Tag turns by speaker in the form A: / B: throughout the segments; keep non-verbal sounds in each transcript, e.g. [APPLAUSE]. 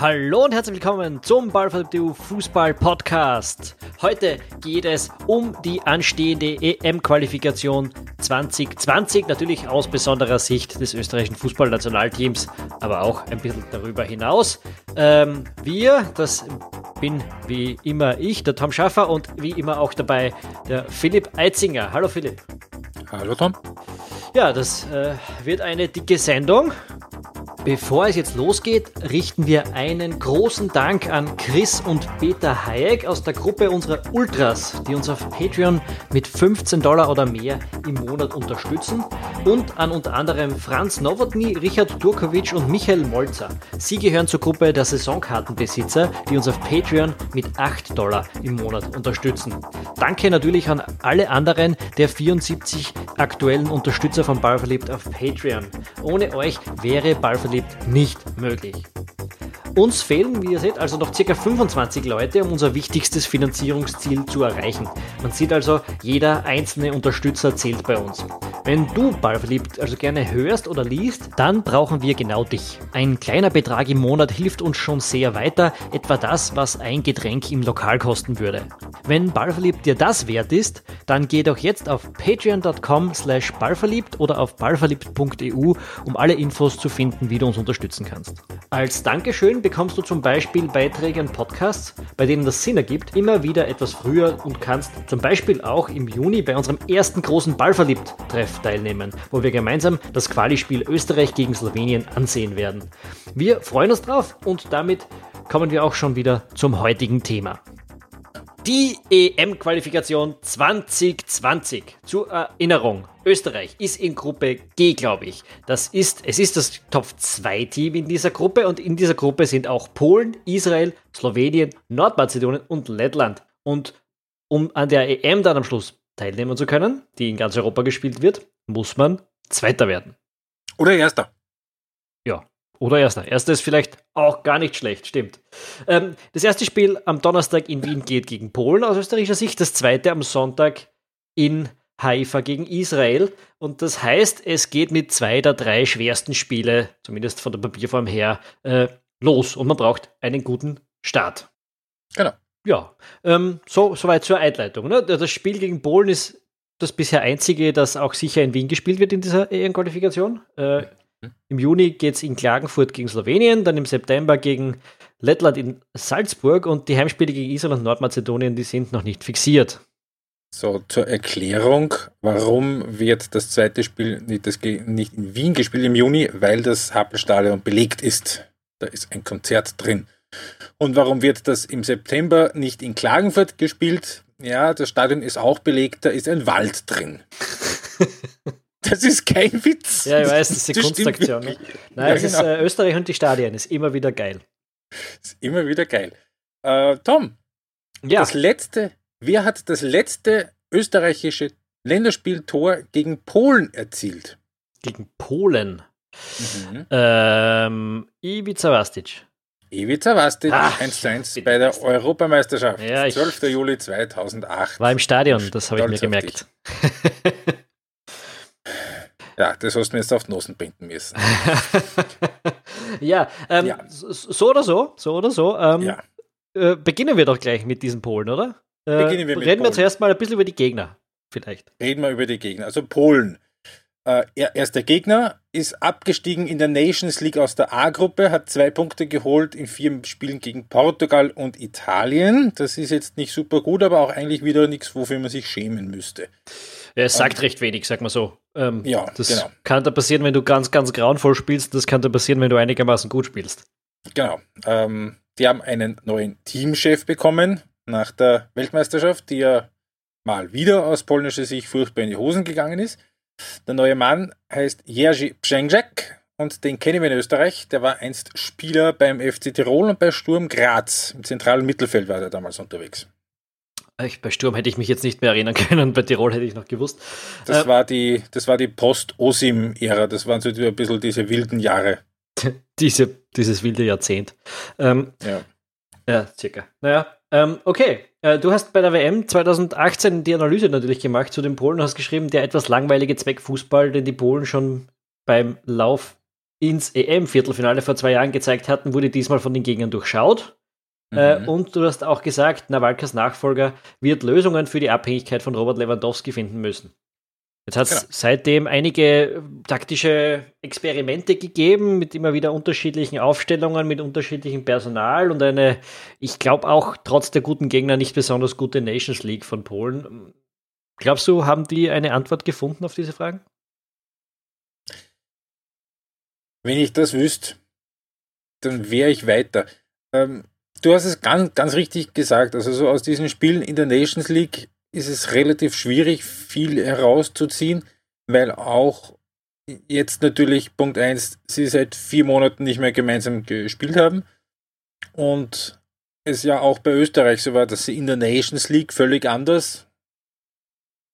A: Hallo und herzlich willkommen zum Ballverliebte Fußball Podcast. Heute geht es um die anstehende EM-Qualifikation 2020, natürlich aus besonderer Sicht des österreichischen Fußballnationalteams, aber auch ein bisschen darüber hinaus. Ähm, wir, das bin wie immer ich, der Tom Schaffer und wie immer auch dabei der Philipp Eitzinger. Hallo Philipp.
B: Hallo Tom.
A: Ja, das äh, wird eine dicke Sendung. Bevor es jetzt losgeht, richten wir einen großen Dank an Chris und Peter Hayek aus der Gruppe unserer Ultras, die uns auf Patreon mit 15 Dollar oder mehr im Monat unterstützen und an unter anderem Franz Nowotny, Richard Durkovic und Michael Molzer. Sie gehören zur Gruppe der Saisonkartenbesitzer, die uns auf Patreon mit 8 Dollar im Monat unterstützen. Danke natürlich an alle anderen der 74 aktuellen Unterstützer von Ballverliebt auf Patreon. Ohne euch wäre Ballverliebt nicht möglich. Uns fehlen, wie ihr seht, also noch ca. 25 Leute, um unser wichtigstes Finanzierungsziel zu erreichen. Man sieht also, jeder einzelne Unterstützer zählt bei uns. Wenn du Ballverliebt also gerne hörst oder liest, dann brauchen wir genau dich. Ein kleiner Betrag im Monat hilft uns schon sehr weiter, etwa das, was ein Getränk im Lokal kosten würde. Wenn Ballverliebt dir das wert ist, dann geh doch jetzt auf patreon.com slash ballverliebt oder auf ballverliebt.eu, um alle Infos zu finden, wie du uns unterstützen kannst. Als Dankeschön bekommst du zum Beispiel Beiträge an Podcasts, bei denen das Sinn ergibt, immer wieder etwas früher und kannst zum Beispiel auch im Juni bei unserem ersten großen Ballverliebt-Treff teilnehmen, wo wir gemeinsam das Quali-Spiel Österreich gegen Slowenien ansehen werden. Wir freuen uns drauf und damit kommen wir auch schon wieder zum heutigen Thema. Die EM-Qualifikation 2020. Zur Erinnerung, Österreich ist in Gruppe G, glaube ich. Das ist, es ist das Top-2-Team in dieser Gruppe und in dieser Gruppe sind auch Polen, Israel, Slowenien, Nordmazedonien und Lettland. Und um an der EM dann am Schluss teilnehmen zu können, die in ganz Europa gespielt wird, muss man Zweiter werden.
B: Oder Erster.
A: Oder Erster. Erster ist vielleicht auch gar nicht schlecht, stimmt. Ähm, das erste Spiel am Donnerstag in Wien geht gegen Polen aus österreichischer Sicht, das zweite am Sonntag in Haifa gegen Israel. Und das heißt, es geht mit zwei der drei schwersten Spiele, zumindest von der Papierform her, äh, los. Und man braucht einen guten Start.
B: Genau.
A: Ja, ähm, so, soweit zur Einleitung. Ne? Das Spiel gegen Polen ist das bisher einzige, das auch sicher in Wien gespielt wird in dieser EM-Qualifikation. Äh, im Juni geht es in Klagenfurt gegen Slowenien, dann im September gegen Lettland in Salzburg und die Heimspiele gegen Israel und Nordmazedonien, die sind noch nicht fixiert.
B: So, zur Erklärung, warum wird das zweite Spiel nicht, das, nicht in Wien gespielt im Juni? Weil das Happelstadion belegt ist. Da ist ein Konzert drin. Und warum wird das im September nicht in Klagenfurt gespielt? Ja, das Stadion ist auch belegt, da ist ein Wald drin. [LAUGHS] Das ist kein Witz.
A: Ja, ich weiß, das ist eine Kunstaktion. Ne? Nein, ja, es genau. ist äh, Österreich und die Stadien, ist immer wieder geil.
B: Ist immer wieder geil. Äh, Tom, ja. das letzte, wer hat das letzte österreichische Länderspieltor gegen Polen erzielt?
A: Gegen Polen? Mhm. Ähm, Ivica Vastic.
B: Ivica Vastic, 1 zu 1 bei der Europameisterschaft. Ja, 12. Juli 2008.
A: War im Stadion, das habe ich mir gemerkt. [LAUGHS]
B: Ja, das hast du mir jetzt auf die Nosen binden müssen. [LAUGHS]
A: ja, ähm, ja, so oder so, so oder so. Ähm, ja. äh, beginnen wir doch gleich mit diesen Polen, oder? Äh, beginnen wir mit Reden Polen. wir zuerst mal ein bisschen über die Gegner, vielleicht.
B: Reden wir über die Gegner. Also Polen. Äh, erster Gegner ist abgestiegen in der Nations League aus der A-Gruppe, hat zwei Punkte geholt in vier Spielen gegen Portugal und Italien. Das ist jetzt nicht super gut, aber auch eigentlich wieder nichts, wofür man sich schämen müsste.
A: Es sagt um, recht wenig, sag mal so. Ähm, ja, das genau. kann da passieren, wenn du ganz, ganz grauenvoll spielst. Das kann da passieren, wenn du einigermaßen gut spielst.
B: Genau. Ähm, die haben einen neuen Teamchef bekommen nach der Weltmeisterschaft, die ja mal wieder aus polnischer Sicht furchtbar in die Hosen gegangen ist. Der neue Mann heißt Jerzy Przęgek und den kennen wir in Österreich. Der war einst Spieler beim FC Tirol und bei Sturm Graz. Im zentralen Mittelfeld war er damals unterwegs.
A: Ich, bei Sturm hätte ich mich jetzt nicht mehr erinnern [LAUGHS] können, bei Tirol hätte ich noch gewusst.
B: Das äh, war die, das war die Post-Osim-Ära, das waren so ein bisschen diese wilden Jahre. [LAUGHS]
A: diese, dieses wilde Jahrzehnt. Ähm, ja. Ja, circa. Naja, ähm, okay. Äh, du hast bei der WM 2018 die Analyse natürlich gemacht zu den Polen und hast geschrieben, der etwas langweilige Zweckfußball, den die Polen schon beim Lauf ins EM-Viertelfinale vor zwei Jahren gezeigt hatten, wurde diesmal von den Gegnern durchschaut. Äh, mhm. und du hast auch gesagt, Nawalkas Nachfolger wird Lösungen für die Abhängigkeit von Robert Lewandowski finden müssen. Jetzt hat es ja. seitdem einige taktische Experimente gegeben mit immer wieder unterschiedlichen Aufstellungen, mit unterschiedlichem Personal und eine, ich glaube auch trotz der guten Gegner nicht besonders gute Nations League von Polen. Glaubst du, haben die eine Antwort gefunden auf diese Fragen?
B: Wenn ich das wüsste, dann wäre ich weiter. Ähm, du hast es ganz, ganz richtig gesagt. Also so aus diesen Spielen in der Nations League ist es relativ schwierig, viel herauszuziehen, weil auch jetzt natürlich Punkt 1, sie seit vier Monaten nicht mehr gemeinsam gespielt haben. Und es ja auch bei Österreich so war, dass sie in der Nations League völlig anders,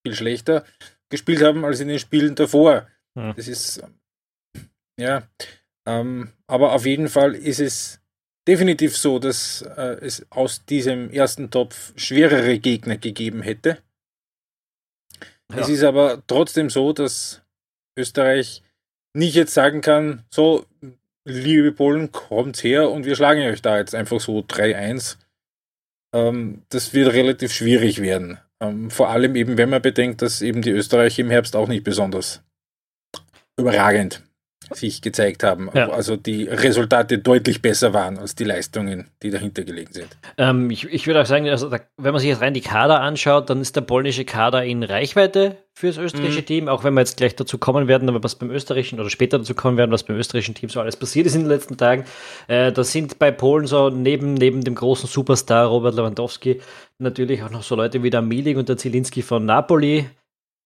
B: viel schlechter gespielt haben als in den Spielen davor. Hm. Das ist, ja, ähm, aber auf jeden Fall ist es definitiv so, dass äh, es aus diesem ersten Topf schwerere Gegner gegeben hätte. Ja. Es ist aber trotzdem so, dass Österreich nicht jetzt sagen kann, so, liebe Polen, kommt her und wir schlagen euch da jetzt einfach so 3-1. Ähm, das wird relativ schwierig werden. Ähm, vor allem eben, wenn man bedenkt, dass eben die Österreicher im Herbst auch nicht besonders überragend sich gezeigt haben. Ja. Also die Resultate deutlich besser waren als die Leistungen, die dahinter gelegen sind.
A: Ähm, ich, ich würde auch sagen, also da, wenn man sich jetzt rein die Kader anschaut, dann ist der polnische Kader in Reichweite für das österreichische mhm. Team, auch wenn wir jetzt gleich dazu kommen werden, aber was beim österreichischen oder später dazu kommen werden, was beim österreichischen Team so alles passiert ist in den letzten Tagen. Äh, da sind bei Polen so neben, neben dem großen Superstar Robert Lewandowski natürlich auch noch so Leute wie der Milik und der Zielinski von Napoli,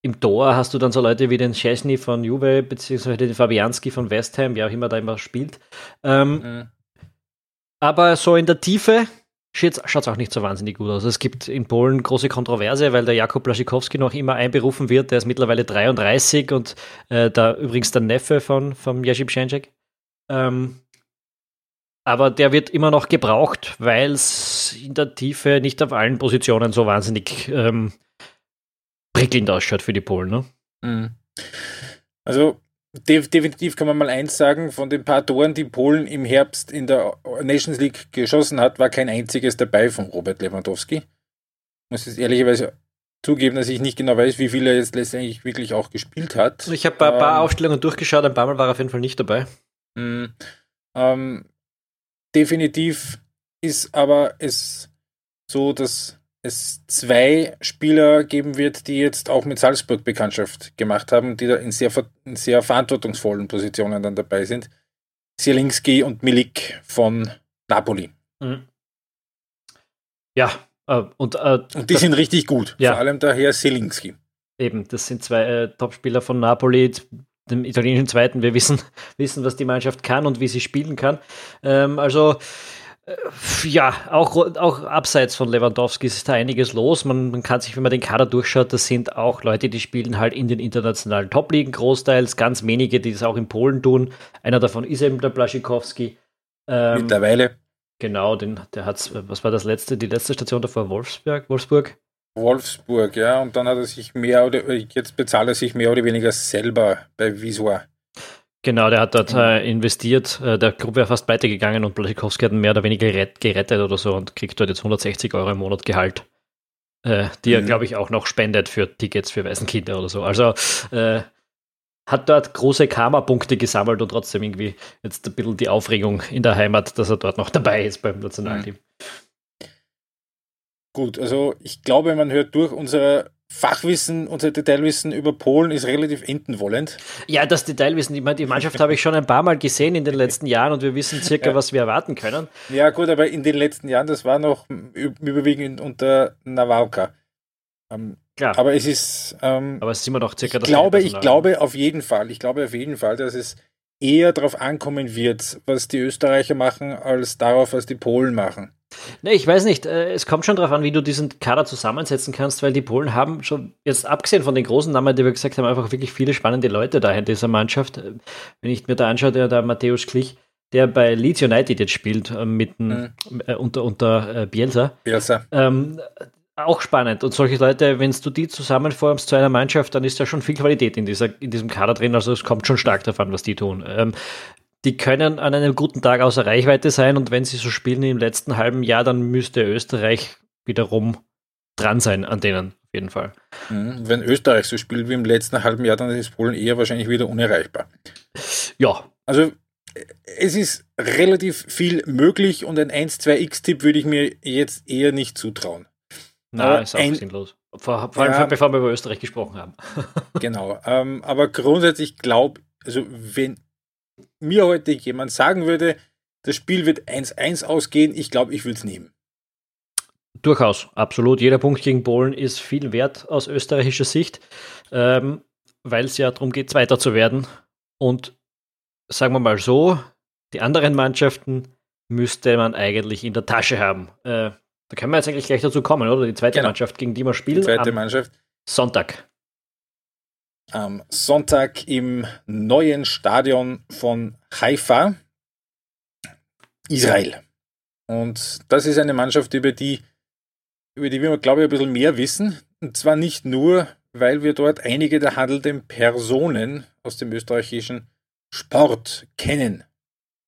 A: im Tor hast du dann so Leute wie den Chesney von Juve, beziehungsweise den Fabianski von West Ham, wer auch immer da immer spielt. Ähm, mhm. Aber so in der Tiefe schaut es auch nicht so wahnsinnig gut aus. Es gibt in Polen große Kontroverse, weil der Jakub Blaszikowski noch immer einberufen wird. Der ist mittlerweile 33 und äh, da übrigens der Neffe von, von Jerzy Pszczek. Ähm, aber der wird immer noch gebraucht, weil es in der Tiefe nicht auf allen Positionen so wahnsinnig ähm, prickelnd ausschaut für die Polen. Ne? Mhm.
B: Also definitiv kann man mal eins sagen, von den paar Toren, die Polen im Herbst in der Nations League geschossen hat, war kein einziges dabei von Robert Lewandowski. Ich muss jetzt ehrlicherweise zugeben, dass ich nicht genau weiß, wie viel er jetzt letztendlich wirklich auch gespielt hat.
A: Ich habe ein paar ähm, Aufstellungen durchgeschaut, ein paar Mal war er auf jeden Fall nicht dabei.
B: Mh, ähm, definitiv ist aber es so, dass es zwei Spieler geben wird, die jetzt auch mit Salzburg Bekanntschaft gemacht haben, die da in sehr, in sehr verantwortungsvollen Positionen dann dabei sind. Zielinski und Milik von Napoli. Mhm.
A: Ja, äh, und, äh,
B: und die sind richtig gut.
A: Ja.
B: Vor allem daher Zielinski.
A: Eben, das sind zwei äh, Topspieler von Napoli, dem italienischen Zweiten. Wir wissen, [LAUGHS] wissen, was die Mannschaft kann und wie sie spielen kann. Ähm, also ja, auch, auch abseits von Lewandowski ist da einiges los. Man, man, kann sich, wenn man den Kader durchschaut, das sind auch Leute, die spielen halt in den internationalen Top-Ligen großteils, ganz wenige, die das auch in Polen tun. Einer davon ist eben der Blaschikowski.
B: Ähm, Mittlerweile.
A: Genau, den, der hat, was war das letzte, die letzte Station davor? Wolfsburg? Wolfsburg?
B: Wolfsburg, ja, und dann hat er sich mehr oder jetzt bezahlt er sich mehr oder weniger selber bei Visor.
A: Genau, der hat dort mhm. äh, investiert. Äh, der Club wäre fast pleite gegangen und Blasikowski hat ihn mehr oder weniger gerettet oder so und kriegt dort jetzt 160 Euro im Monat Gehalt, äh, die er, mhm. glaube ich, auch noch spendet für Tickets für Waisenkinder oder so. Also äh, hat dort große Karma-Punkte gesammelt und trotzdem irgendwie jetzt ein bisschen die Aufregung in der Heimat, dass er dort noch [LAUGHS] dabei ist beim Nationalteam. Mhm.
B: Gut, also ich glaube, man hört durch unsere Fachwissen, unser Detailwissen über Polen ist relativ entenwollend.
A: Ja, das Detailwissen, die, die Mannschaft [LAUGHS] habe ich schon ein paar Mal gesehen in den letzten Jahren und wir wissen circa, ja. was wir erwarten können.
B: Ja, gut, aber in den letzten Jahren, das war noch überwiegend unter Nawalka. Ähm, Klar. Aber es ist. Ähm,
A: aber es ist immer noch circa
B: ich das glaube, Ich glaube auf jeden Fall, ich glaube auf jeden Fall, dass es eher darauf ankommen wird, was die Österreicher machen, als darauf, was die Polen machen.
A: Ne, ich weiß nicht. Äh, es kommt schon darauf an, wie du diesen Kader zusammensetzen kannst, weil die Polen haben schon, jetzt abgesehen von den großen Namen, die wir gesagt haben, einfach wirklich viele spannende Leute da in dieser Mannschaft. Äh, wenn ich mir da anschaue, der, der Matthäus Klich, der bei Leeds United jetzt spielt, äh, mit, mhm. äh, unter, unter äh, Bielsa.
B: Bielsa.
A: Ähm, auch spannend. Und solche Leute, wenn du die zusammenformst zu einer Mannschaft, dann ist da schon viel Qualität in, dieser, in diesem Kader drin. Also es kommt schon stark davon, was die tun. Ähm, die können an einem guten Tag außer Reichweite sein und wenn sie so spielen im letzten halben Jahr, dann müsste Österreich wiederum dran sein an denen, auf jeden Fall.
B: Mhm. Wenn Österreich so spielt wie im letzten halben Jahr, dann ist Polen eher wahrscheinlich wieder unerreichbar.
A: Ja.
B: Also es ist relativ viel möglich und ein 1-2x-Tipp würde ich mir jetzt eher nicht zutrauen.
A: Na, ist auch ein, sinnlos. Vor, vor allem, ja, bevor wir über Österreich gesprochen haben. [LAUGHS]
B: genau. Ähm, aber grundsätzlich glaube, also wenn mir heute jemand sagen würde, das Spiel wird 1-1 ausgehen, ich glaube, ich würde es nehmen.
A: Durchaus, absolut. Jeder Punkt gegen Polen ist viel wert aus österreichischer Sicht, ähm, weil es ja darum geht, Zweiter zu werden. Und sagen wir mal so, die anderen Mannschaften müsste man eigentlich in der Tasche haben. Äh, da können wir jetzt eigentlich gleich dazu kommen, oder? Die zweite genau. Mannschaft, gegen die wir spielen.
B: Die zweite Mannschaft.
A: Sonntag.
B: Am Sonntag im neuen Stadion von Haifa, Israel. Und das ist eine Mannschaft, über die, über die wir, glaube ich, ein bisschen mehr wissen. Und zwar nicht nur, weil wir dort einige der handelnden Personen aus dem österreichischen Sport kennen.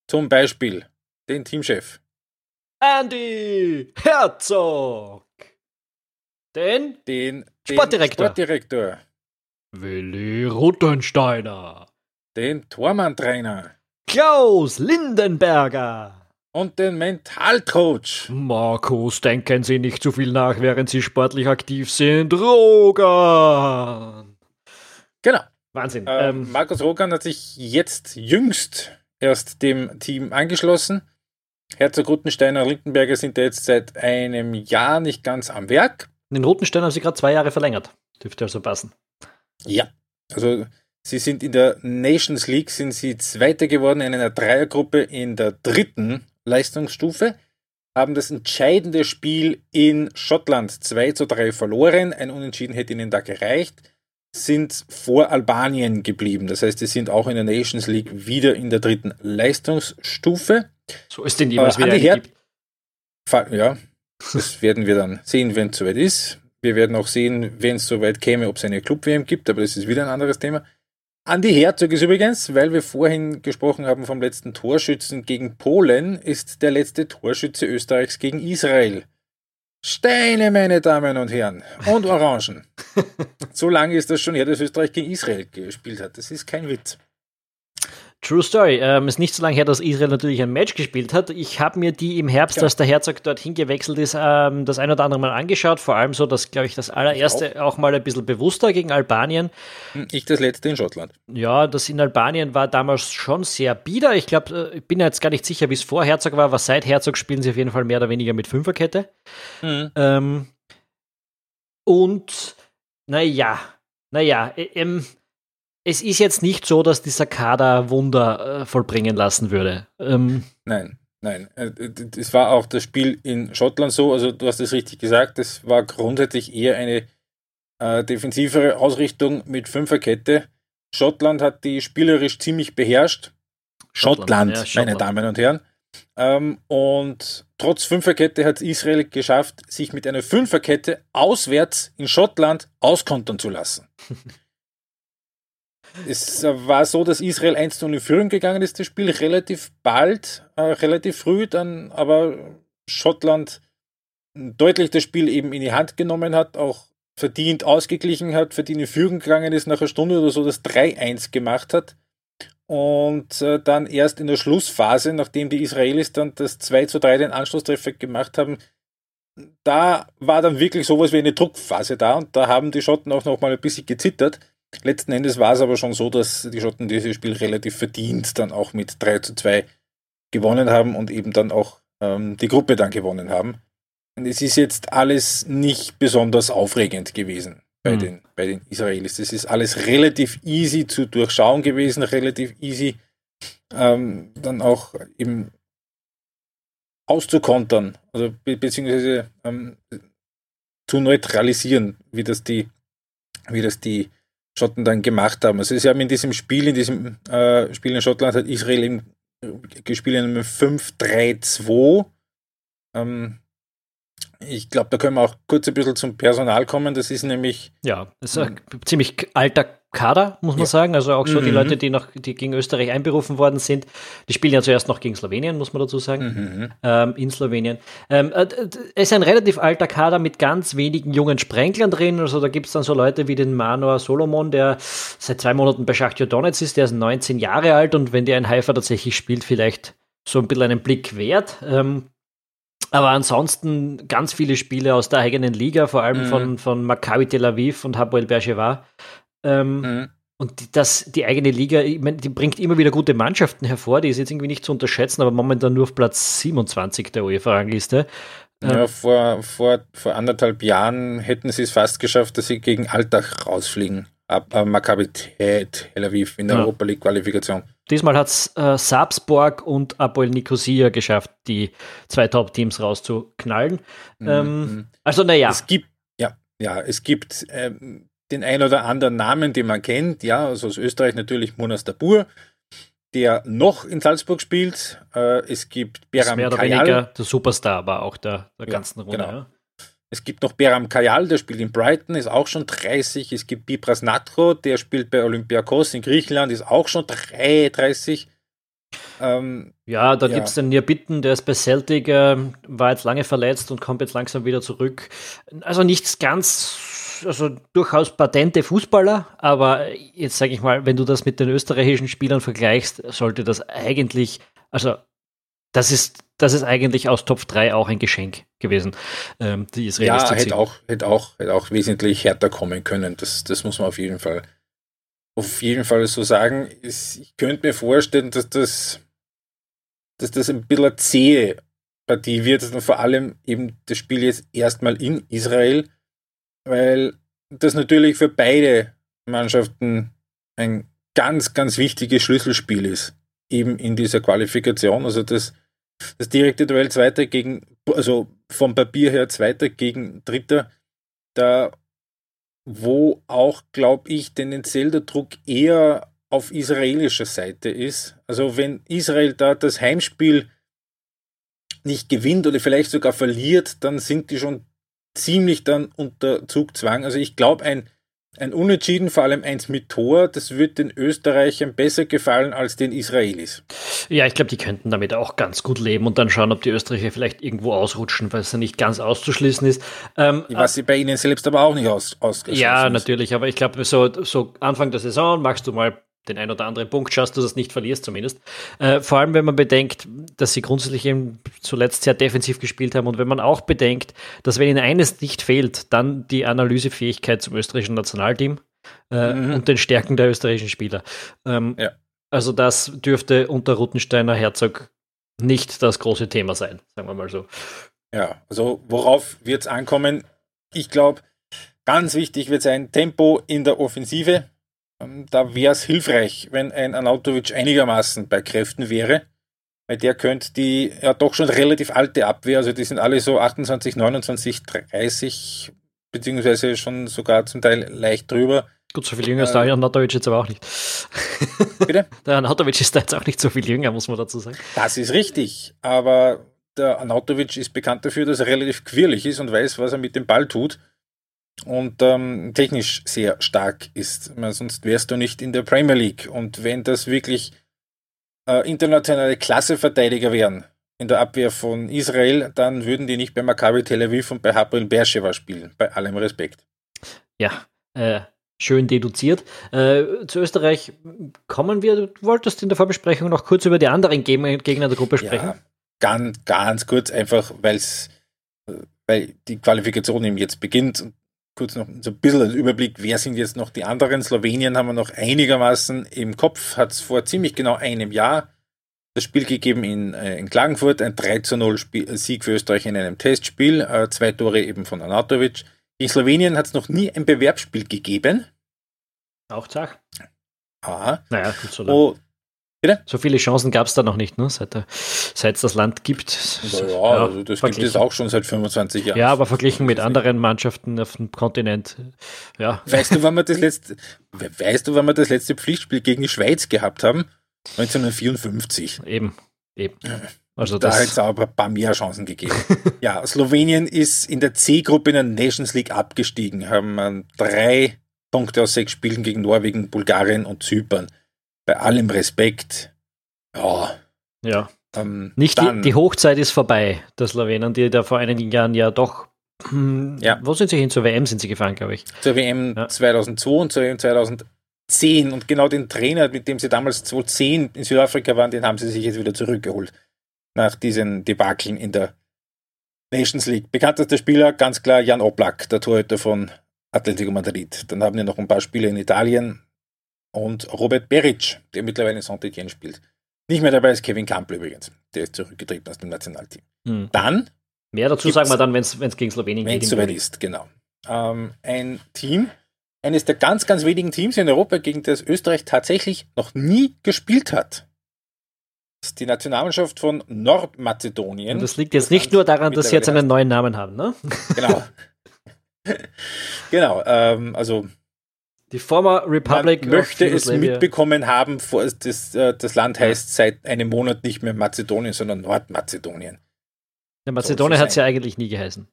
B: Zum Beispiel den Teamchef.
A: Andy Herzog. Den,
B: den,
A: den Sportdirektor.
B: Sportdirektor.
A: Willi Ruttensteiner.
B: Den Tormann-Trainer.
A: Klaus Lindenberger.
B: Und den Mentalcoach.
A: Markus, denken Sie nicht zu viel nach, während Sie sportlich aktiv sind. Rogan.
B: Genau.
A: Wahnsinn.
B: Äh, ähm, Markus Rogan hat sich jetzt jüngst erst dem Team angeschlossen. Herzog Ruttensteiner und Lindenberger sind da jetzt seit einem Jahr nicht ganz am Werk.
A: Den Ruttensteiner haben sie gerade zwei Jahre verlängert. Dürfte also passen.
B: Ja, also sie sind in der Nations League, sind sie Zweiter geworden in einer Dreiergruppe in der dritten Leistungsstufe, haben das entscheidende Spiel in Schottland 2 zu 3 verloren. Ein Unentschieden hätte ihnen da gereicht sind vor Albanien geblieben. Das heißt, sie sind auch in der Nations League wieder in der dritten Leistungsstufe.
A: So ist denn jeweils äh, wieder Her
B: Ja, das werden wir dann sehen, wenn es soweit ist. Wir werden auch sehen, wenn es soweit käme, ob es eine Club-WM gibt, aber das ist wieder ein anderes Thema. Andi Herzog ist übrigens, weil wir vorhin gesprochen haben vom letzten Torschützen gegen Polen, ist der letzte Torschütze Österreichs gegen Israel. Steine, meine Damen und Herren. Und Orangen. [LAUGHS] so lange ist das schon her, dass Österreich gegen Israel gespielt hat. Das ist kein Witz.
A: True Story. Ähm, ist nicht so lange her, dass Israel natürlich ein Match gespielt hat. Ich habe mir die im Herbst, ja. als der Herzog dorthin gewechselt ist, ähm, das ein oder andere Mal angeschaut. Vor allem so, dass, glaube ich, das allererste auch. auch. mal ein bisschen bewusster gegen Albanien.
B: Hm, ich das letzte in Schottland.
A: Ja, das in Albanien war damals schon sehr bieder. Ich glaube, äh, ich bin jetzt gar nicht sicher, wie es vor Herzog war, aber seit Herzog spielen sie auf jeden Fall mehr oder weniger mit Fünferkette. Mhm. Ähm, und naja, naja, äh, ähm, es ist jetzt nicht so, dass dieser Kader Wunder äh, vollbringen lassen würde. Ähm,
B: nein, nein. Äh, es war auch das Spiel in Schottland so, also du hast es richtig gesagt, es war grundsätzlich eher eine äh, defensivere Ausrichtung mit Fünferkette. Schottland hat die spielerisch ziemlich beherrscht. Schottland, Schottland ja, Schottland. meine Damen und Herren. Ähm, und trotz Fünferkette hat Israel geschafft, sich mit einer Fünferkette auswärts in Schottland auskontern zu lassen. [LAUGHS] Es war so, dass Israel 1 in Führung gegangen ist, das Spiel relativ bald, äh, relativ früh, dann aber Schottland deutlich das Spiel eben in die Hand genommen hat, auch verdient ausgeglichen hat, verdient in Führung gegangen ist, nach einer Stunde oder so das 3-1 gemacht hat. Und äh, dann erst in der Schlussphase, nachdem die Israelis dann das 2 3 den Anschlusstreffer gemacht haben, da war dann wirklich sowas wie eine Druckphase da und da haben die Schotten auch noch mal ein bisschen gezittert. Letzten Endes war es aber schon so, dass die Schotten dieses Spiel relativ verdient dann auch mit 3 zu 2 gewonnen haben und eben dann auch ähm, die Gruppe dann gewonnen haben. Und es ist jetzt alles nicht besonders aufregend gewesen bei, mhm. den, bei den Israelis. Das ist alles relativ easy zu durchschauen gewesen, relativ easy ähm, dann auch eben auszukontern, also be beziehungsweise ähm, zu neutralisieren, wie das die, wie das die Schotten dann gemacht haben. Also sie haben in diesem Spiel, in diesem äh, Spiel in Schottland hat Israel eben gespielt in einem 5-3-2. Ähm, ich glaube, da können wir auch kurz ein bisschen zum Personal kommen. Das ist nämlich.
A: Ja, das ist ein ziemlich alter Kader, muss man ja. sagen. Also auch so mhm. die Leute, die noch, die gegen Österreich einberufen worden sind, die spielen ja zuerst noch gegen Slowenien, muss man dazu sagen. Mhm. Ähm, in Slowenien. Ähm, äh, es ist ein relativ alter Kader mit ganz wenigen jungen Sprenklern drin. Also da gibt es dann so Leute wie den Manor Solomon, der seit zwei Monaten bei Schachtjo Donetsk ist, der ist 19 Jahre alt und wenn der in Haifa tatsächlich spielt, vielleicht so ein bisschen einen Blick wert. Ähm, aber ansonsten ganz viele Spiele aus der eigenen Liga, vor allem mhm. von, von Maccabi Tel Aviv und Hapoel Beersheba. Ähm, mhm. Und die, das, die eigene Liga, ich mein, die bringt immer wieder gute Mannschaften hervor, die ist jetzt irgendwie nicht zu unterschätzen, aber momentan nur auf Platz 27 der UEFA-Rangliste.
B: Ja, ähm, vor, vor, vor anderthalb Jahren hätten sie es fast geschafft, dass sie gegen Alltag rausfliegen. Ab äh, Maccabi Tel Aviv in der ja. Europa League Qualifikation.
A: Diesmal hat es äh, Sarpsborg und Apoel Nicosia geschafft, die zwei Top-Teams rauszuknallen. Mhm. Ähm, also, naja.
B: Es gibt, ja, ja, es gibt ähm, den ein oder anderen Namen, den man kennt. Ja, also aus Österreich natürlich Munas Dabur, der noch in Salzburg spielt. Äh, es gibt
A: Beram mehr oder Kajal. weniger der Superstar, aber auch der, der ja, ganzen Runde. Genau. Ja.
B: Es gibt noch Beram Kajal, der spielt in Brighton, ist auch schon 30. Es gibt Bibras Natro, der spielt bei Olympiakos in Griechenland, ist auch schon 33.
A: Ähm, ja, da ja. gibt es den Nirbitten, der ist bei Celtic, äh, war jetzt lange verletzt und kommt jetzt langsam wieder zurück. Also nichts ganz, also durchaus patente Fußballer, aber jetzt sage ich mal, wenn du das mit den österreichischen Spielern vergleichst, sollte das eigentlich, also das ist, das ist eigentlich aus Top 3 auch ein Geschenk gewesen, ähm, die
B: Israelis ja, hätte auch, hätte auch, hätte auch wesentlich härter kommen können. Das, das muss man auf jeden Fall, auf jeden Fall so sagen. Ich könnte mir vorstellen, dass das, dass das ein bisschen eine zähe Partie wird und vor allem eben das Spiel jetzt erstmal in Israel, weil das natürlich für beide Mannschaften ein ganz, ganz wichtiges Schlüsselspiel ist, eben in dieser Qualifikation. Also das das direkte Duell Zweiter gegen, also vom Papier her Zweiter gegen Dritter, da wo auch, glaube ich, tendenziell der Druck eher auf israelischer Seite ist. Also wenn Israel da das Heimspiel nicht gewinnt oder vielleicht sogar verliert, dann sind die schon ziemlich dann unter Zugzwang. Also ich glaube, ein ein Unentschieden, vor allem eins mit Tor, das wird den Österreichern besser gefallen als den Israelis.
A: Ja, ich glaube, die könnten damit auch ganz gut leben und dann schauen, ob die Österreicher vielleicht irgendwo ausrutschen, weil es ja nicht ganz auszuschließen ist.
B: Ähm, Was sie bei ihnen selbst aber auch nicht aus,
A: ausgeschlossen Ja, natürlich, aber ich glaube, so, so Anfang der Saison machst du mal den ein oder anderen Punkt schaust, dass du das nicht verlierst zumindest. Äh, vor allem, wenn man bedenkt, dass sie grundsätzlich eben zuletzt sehr defensiv gespielt haben und wenn man auch bedenkt, dass wenn ihnen eines nicht fehlt, dann die Analysefähigkeit zum österreichischen Nationalteam äh, mhm. und den Stärken der österreichischen Spieler. Ähm, ja. Also das dürfte unter Rutensteiner Herzog nicht das große Thema sein, sagen wir mal so.
B: Ja, also worauf wird es ankommen? Ich glaube, ganz wichtig wird sein Tempo in der Offensive da wäre es hilfreich, wenn ein Anautovic einigermaßen bei Kräften wäre, weil der könnte die ja doch schon relativ alte Abwehr, also die sind alle so 28, 29, 30, beziehungsweise schon sogar zum Teil leicht drüber.
A: Gut, so viel jünger ist äh, der Anatovic jetzt aber auch nicht. [LAUGHS] Bitte? Der Anatovic ist da jetzt auch nicht so viel jünger, muss man dazu sagen.
B: Das ist richtig, aber der Anatovic ist bekannt dafür, dass er relativ quirlig ist und weiß, was er mit dem Ball tut und ähm, technisch sehr stark ist. Meine, sonst wärst du nicht in der Premier League. Und wenn das wirklich äh, internationale Klasseverteidiger wären in der Abwehr von Israel, dann würden die nicht bei Maccabi Tel Aviv und bei Hapoel Beersheba spielen. Bei allem Respekt.
A: Ja, äh, schön deduziert. Äh, zu Österreich kommen wir. Du wolltest in der Vorbesprechung noch kurz über die anderen Gegner der Gruppe sprechen. Ja,
B: ganz, ganz kurz, einfach weil es äh, weil die Qualifikation eben jetzt beginnt und kurz noch so ein bisschen einen Überblick, wer sind jetzt noch die anderen. Slowenien haben wir noch einigermaßen im Kopf, hat es vor ziemlich genau einem Jahr das Spiel gegeben in, äh, in Klagenfurt, ein 3 zu 0 Spiel, Sieg für Österreich in einem Testspiel, äh, zwei Tore eben von Anatovic. In Slowenien hat es noch nie ein Bewerbsspiel gegeben.
A: Auch Tag.
B: Ah.
A: Naja, gut so lange. Bitte? So viele Chancen gab es da noch nicht, ne? seit, seit es das Land gibt.
B: Ja, ja also das gibt es auch schon seit 25 Jahren.
A: Ja, aber verglichen mit anderen Mannschaften auf dem Kontinent, ja.
B: Weißt du, [LAUGHS] wann wir das letzte, weißt du, wann wir das letzte Pflichtspiel gegen die Schweiz gehabt haben? 1954.
A: Eben, eben.
B: Also da hat es aber ein paar mehr Chancen gegeben. [LAUGHS] ja, Slowenien ist in der C-Gruppe in der Nations League abgestiegen, haben drei Punkte aus sechs Spielen gegen Norwegen, Bulgarien und Zypern. Bei allem Respekt, ja.
A: Ja. Ähm, Nicht die, die, Hochzeit ist vorbei, der Slowenen, die da vor einigen Jahren ja doch. Hm, ja. Wo sind sie hin? Zur WM sind sie gefahren, glaube ich.
B: Zur WM ja. 2002 und zur WM 2010. Und genau den Trainer, mit dem sie damals 2010 in Südafrika waren, den haben sie sich jetzt wieder zurückgeholt. Nach diesen Debakeln in der Nations League. Bekanntester Spieler, ganz klar Jan Oblak, der Torhüter von Atletico Madrid. Dann haben wir noch ein paar Spieler in Italien und Robert Beric, der mittlerweile in Saint-Etienne spielt. Nicht mehr dabei ist Kevin Campbell übrigens. Der ist zurückgetreten aus dem Nationalteam.
A: Hm. Dann. Mehr dazu sagen wir dann, wenn es gegen Slowenien
B: geht. Wenn es soweit ist, genau. Ähm, ein Team, eines der ganz, ganz wenigen Teams in Europa, gegen das Österreich tatsächlich noch nie gespielt hat. Das ist die Nationalmannschaft von Nordmazedonien.
A: Und das liegt jetzt nicht nur daran, dass sie jetzt einen neuen Namen haben, ne?
B: Genau. [LAUGHS] genau, ähm, also
A: die former Republic
B: Man möchte es mitbekommen haben, das, äh, das Land heißt seit einem Monat nicht mehr Mazedonien, sondern Nordmazedonien.
A: Ja, Mazedonien hat es ja eigentlich nie geheißen.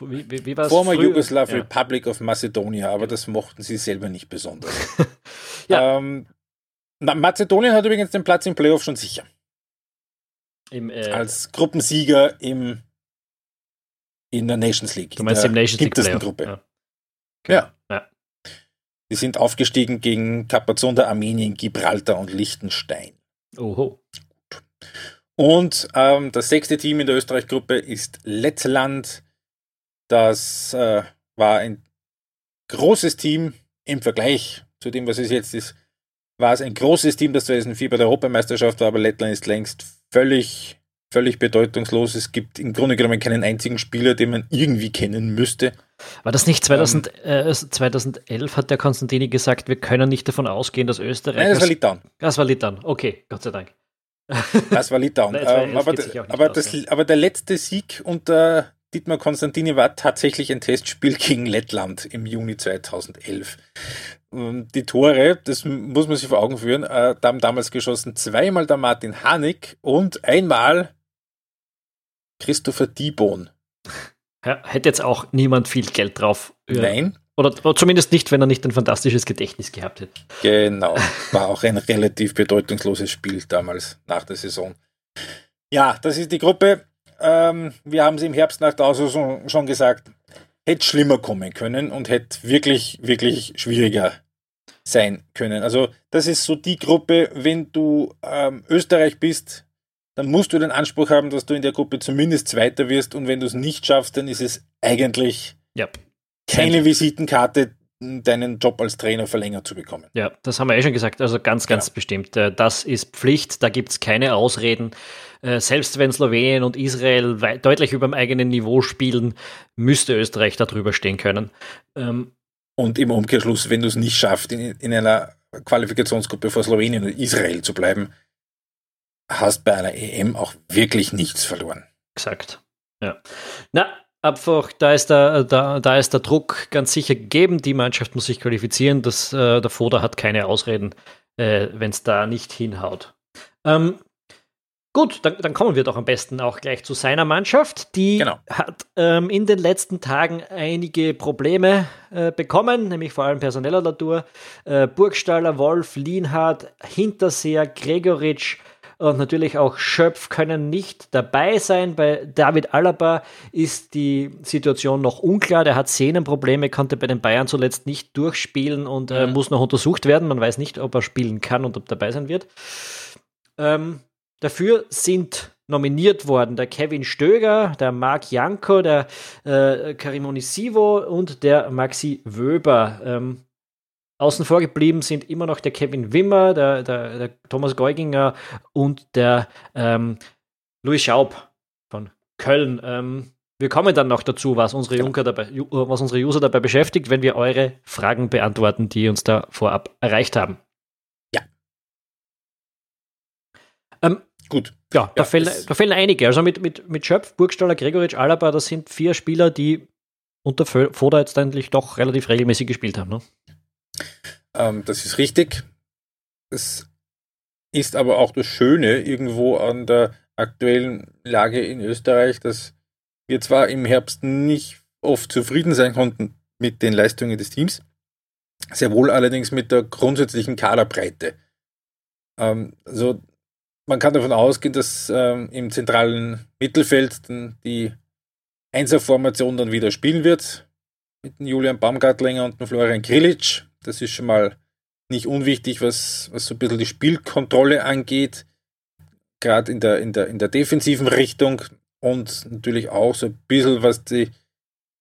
B: Wie, wie, wie Former früher? Yugoslav ja. Republic of Macedonia, aber das mochten sie selber nicht besonders. [LAUGHS] ja. Ähm, Mazedonien hat übrigens den Platz im Playoff schon sicher. Im, äh, Als Gruppensieger im, in der Nations League.
A: Du meinst im Nations League
B: Playoff? Gruppe. Ja. Okay. ja. ja. Die sind aufgestiegen gegen Kapazonda, Armenien, Gibraltar und Liechtenstein.
A: Oho.
B: Und ähm, das sechste Team in der Österreich-Gruppe ist Lettland. Das äh, war ein großes Team im Vergleich zu dem, was es jetzt ist. War es ein großes Team, das 2004 bei der Europameisterschaft war, aber Lettland ist längst völlig, völlig bedeutungslos. Es gibt im Grunde genommen keinen einzigen Spieler, den man irgendwie kennen müsste.
A: War das nicht 2000, ähm, äh, 2011 hat der Konstantini gesagt, wir können nicht davon ausgehen, dass Österreich. Nein,
B: das war Litauen.
A: Das war Litauen, okay, Gott sei Dank.
B: Das war Litauen. [LAUGHS] ähm, aber, aber, das, aber, der letzte Sieg unter Dietmar Konstantini war tatsächlich ein Testspiel gegen Lettland im Juni 2011. Ähm, die Tore, das muss man sich vor Augen führen, äh, da haben damals geschossen zweimal der Martin Hanig und einmal Christopher Dibon.
A: Ja, hätte jetzt auch niemand viel Geld drauf.
B: Nein.
A: Oder, oder, zumindest nicht, wenn er nicht ein fantastisches Gedächtnis gehabt hätte.
B: Genau. War auch ein relativ bedeutungsloses Spiel damals nach der Saison. Ja, das ist die Gruppe. Ähm, wir haben sie im Herbst nach der Auslosung schon gesagt, hätte schlimmer kommen können und hätte wirklich, wirklich schwieriger sein können. Also, das ist so die Gruppe, wenn du ähm, Österreich bist, dann musst du den Anspruch haben, dass du in der Gruppe zumindest Zweiter wirst. Und wenn du es nicht schaffst, dann ist es eigentlich
A: ja.
B: keine Visitenkarte, deinen Job als Trainer verlängert zu bekommen.
A: Ja, das haben wir eh schon gesagt. Also ganz, ganz ja. bestimmt. Äh, das ist Pflicht, da gibt es keine Ausreden. Äh, selbst wenn Slowenien und Israel deutlich über dem eigenen Niveau spielen, müsste Österreich darüber stehen können. Ähm,
B: und im Umkehrschluss, wenn du es nicht schaffst, in, in einer Qualifikationsgruppe vor Slowenien und Israel zu bleiben, hast bei einer EM auch wirklich nichts verloren.
A: Exakt. Ja. Na, einfach, da ist der, da, da ist der Druck ganz sicher gegeben. Die Mannschaft muss sich qualifizieren. Das, äh, der Foda hat keine Ausreden, äh, wenn es da nicht hinhaut. Ähm, Gut, dann, dann, kommen wir doch am besten auch gleich zu seiner Mannschaft. Die genau. hat ähm, in den letzten Tagen einige Probleme äh, bekommen, nämlich vor allem personeller Natur. Äh, Burgstaller, Wolf, Lienhardt, Hinterseher, Gregoritsch, und natürlich auch Schöpf können nicht dabei sein. Bei David Alaba ist die Situation noch unklar. Der hat Sehnenprobleme, konnte bei den Bayern zuletzt nicht durchspielen und äh, muss noch untersucht werden. Man weiß nicht, ob er spielen kann und ob dabei sein wird. Ähm, dafür sind nominiert worden der Kevin Stöger, der Marc Janko, der äh, Karimoni Sivo und der Maxi Wöber. Ähm, Außen vor geblieben sind immer noch der Kevin Wimmer, der, der, der Thomas Geuginger und der ähm, Louis Schaub von Köln. Ähm, wir kommen dann noch dazu, was unsere, Junker dabei, was unsere User dabei beschäftigt, wenn wir eure Fragen beantworten, die uns da vorab erreicht haben.
B: Ja.
A: Ähm, Gut. Ja, da, ja, fehlen, da fehlen einige. Also mit, mit, mit Schöpf, Burgstaller, Gregoritsch, Alaba, das sind vier Spieler, die unter Foda jetzt eigentlich doch relativ regelmäßig gespielt haben. Ne?
B: Ähm, das ist richtig. Es ist aber auch das Schöne irgendwo an der aktuellen Lage in Österreich, dass wir zwar im Herbst nicht oft zufrieden sein konnten mit den Leistungen des Teams, Sehr wohl allerdings mit der grundsätzlichen Kaderbreite. Ähm, also man kann davon ausgehen, dass ähm, im zentralen Mittelfeld die Einserformation dann wieder spielen wird. Mit Julian Baumgartlinger und Florian Grilic. Das ist schon mal nicht unwichtig, was, was so ein bisschen die Spielkontrolle angeht. Gerade in der, in, der, in der defensiven Richtung und natürlich auch so ein bisschen, was die,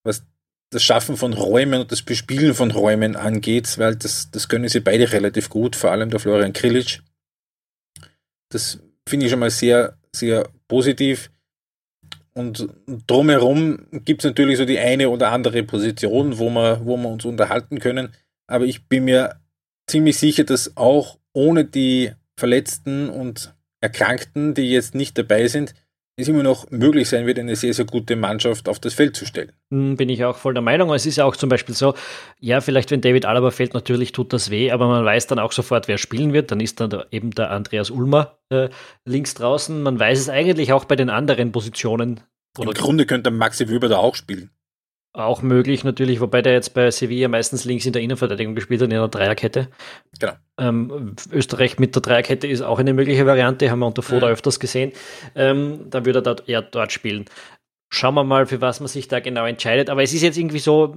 B: was das Schaffen von Räumen und das Bespielen von Räumen angeht, weil das, das können sie beide relativ gut, vor allem der Florian Krilic. Das finde ich schon mal sehr, sehr positiv. Und drumherum gibt es natürlich so die eine oder andere Position, wo wir, wo wir uns unterhalten können. Aber ich bin mir ziemlich sicher, dass auch ohne die Verletzten und Erkrankten, die jetzt nicht dabei sind, es immer noch möglich sein wird, eine sehr, sehr gute Mannschaft auf das Feld zu stellen.
A: Hm, bin ich auch voll der Meinung. Es ist ja auch zum Beispiel so, ja, vielleicht wenn David Alaba fällt, natürlich tut das weh, aber man weiß dann auch sofort, wer spielen wird. Dann ist dann eben der Andreas Ulmer äh, links draußen. Man weiß es eigentlich auch bei den anderen Positionen.
B: Im Grunde könnte Maxi Wöber da auch spielen.
A: Auch möglich natürlich, wobei der jetzt bei Sevilla meistens links in der Innenverteidigung gespielt hat, in einer Dreierkette. Genau. Ähm, Österreich mit der Dreierkette ist auch eine mögliche Variante, haben wir unter Foda mhm. öfters gesehen. Ähm, da würde er dort, eher dort spielen. Schauen wir mal, für was man sich da genau entscheidet. Aber es ist jetzt irgendwie so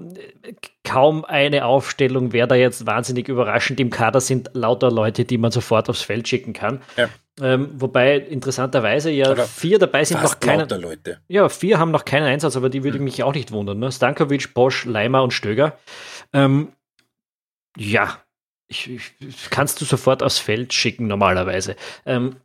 A: kaum eine Aufstellung, wer da jetzt wahnsinnig überraschend im Kader sind, lauter Leute, die man sofort aufs Feld schicken kann. Ja. Ähm, wobei interessanterweise ja Oder vier dabei sind noch keine.
B: Leute.
A: Ja, vier haben noch keinen Einsatz, aber die würde hm. mich auch nicht wundern. Ne? Stankovic, Bosch, Leimer und Stöger. Ähm, ja, ich, ich, kannst du sofort aufs Feld schicken normalerweise. Ähm,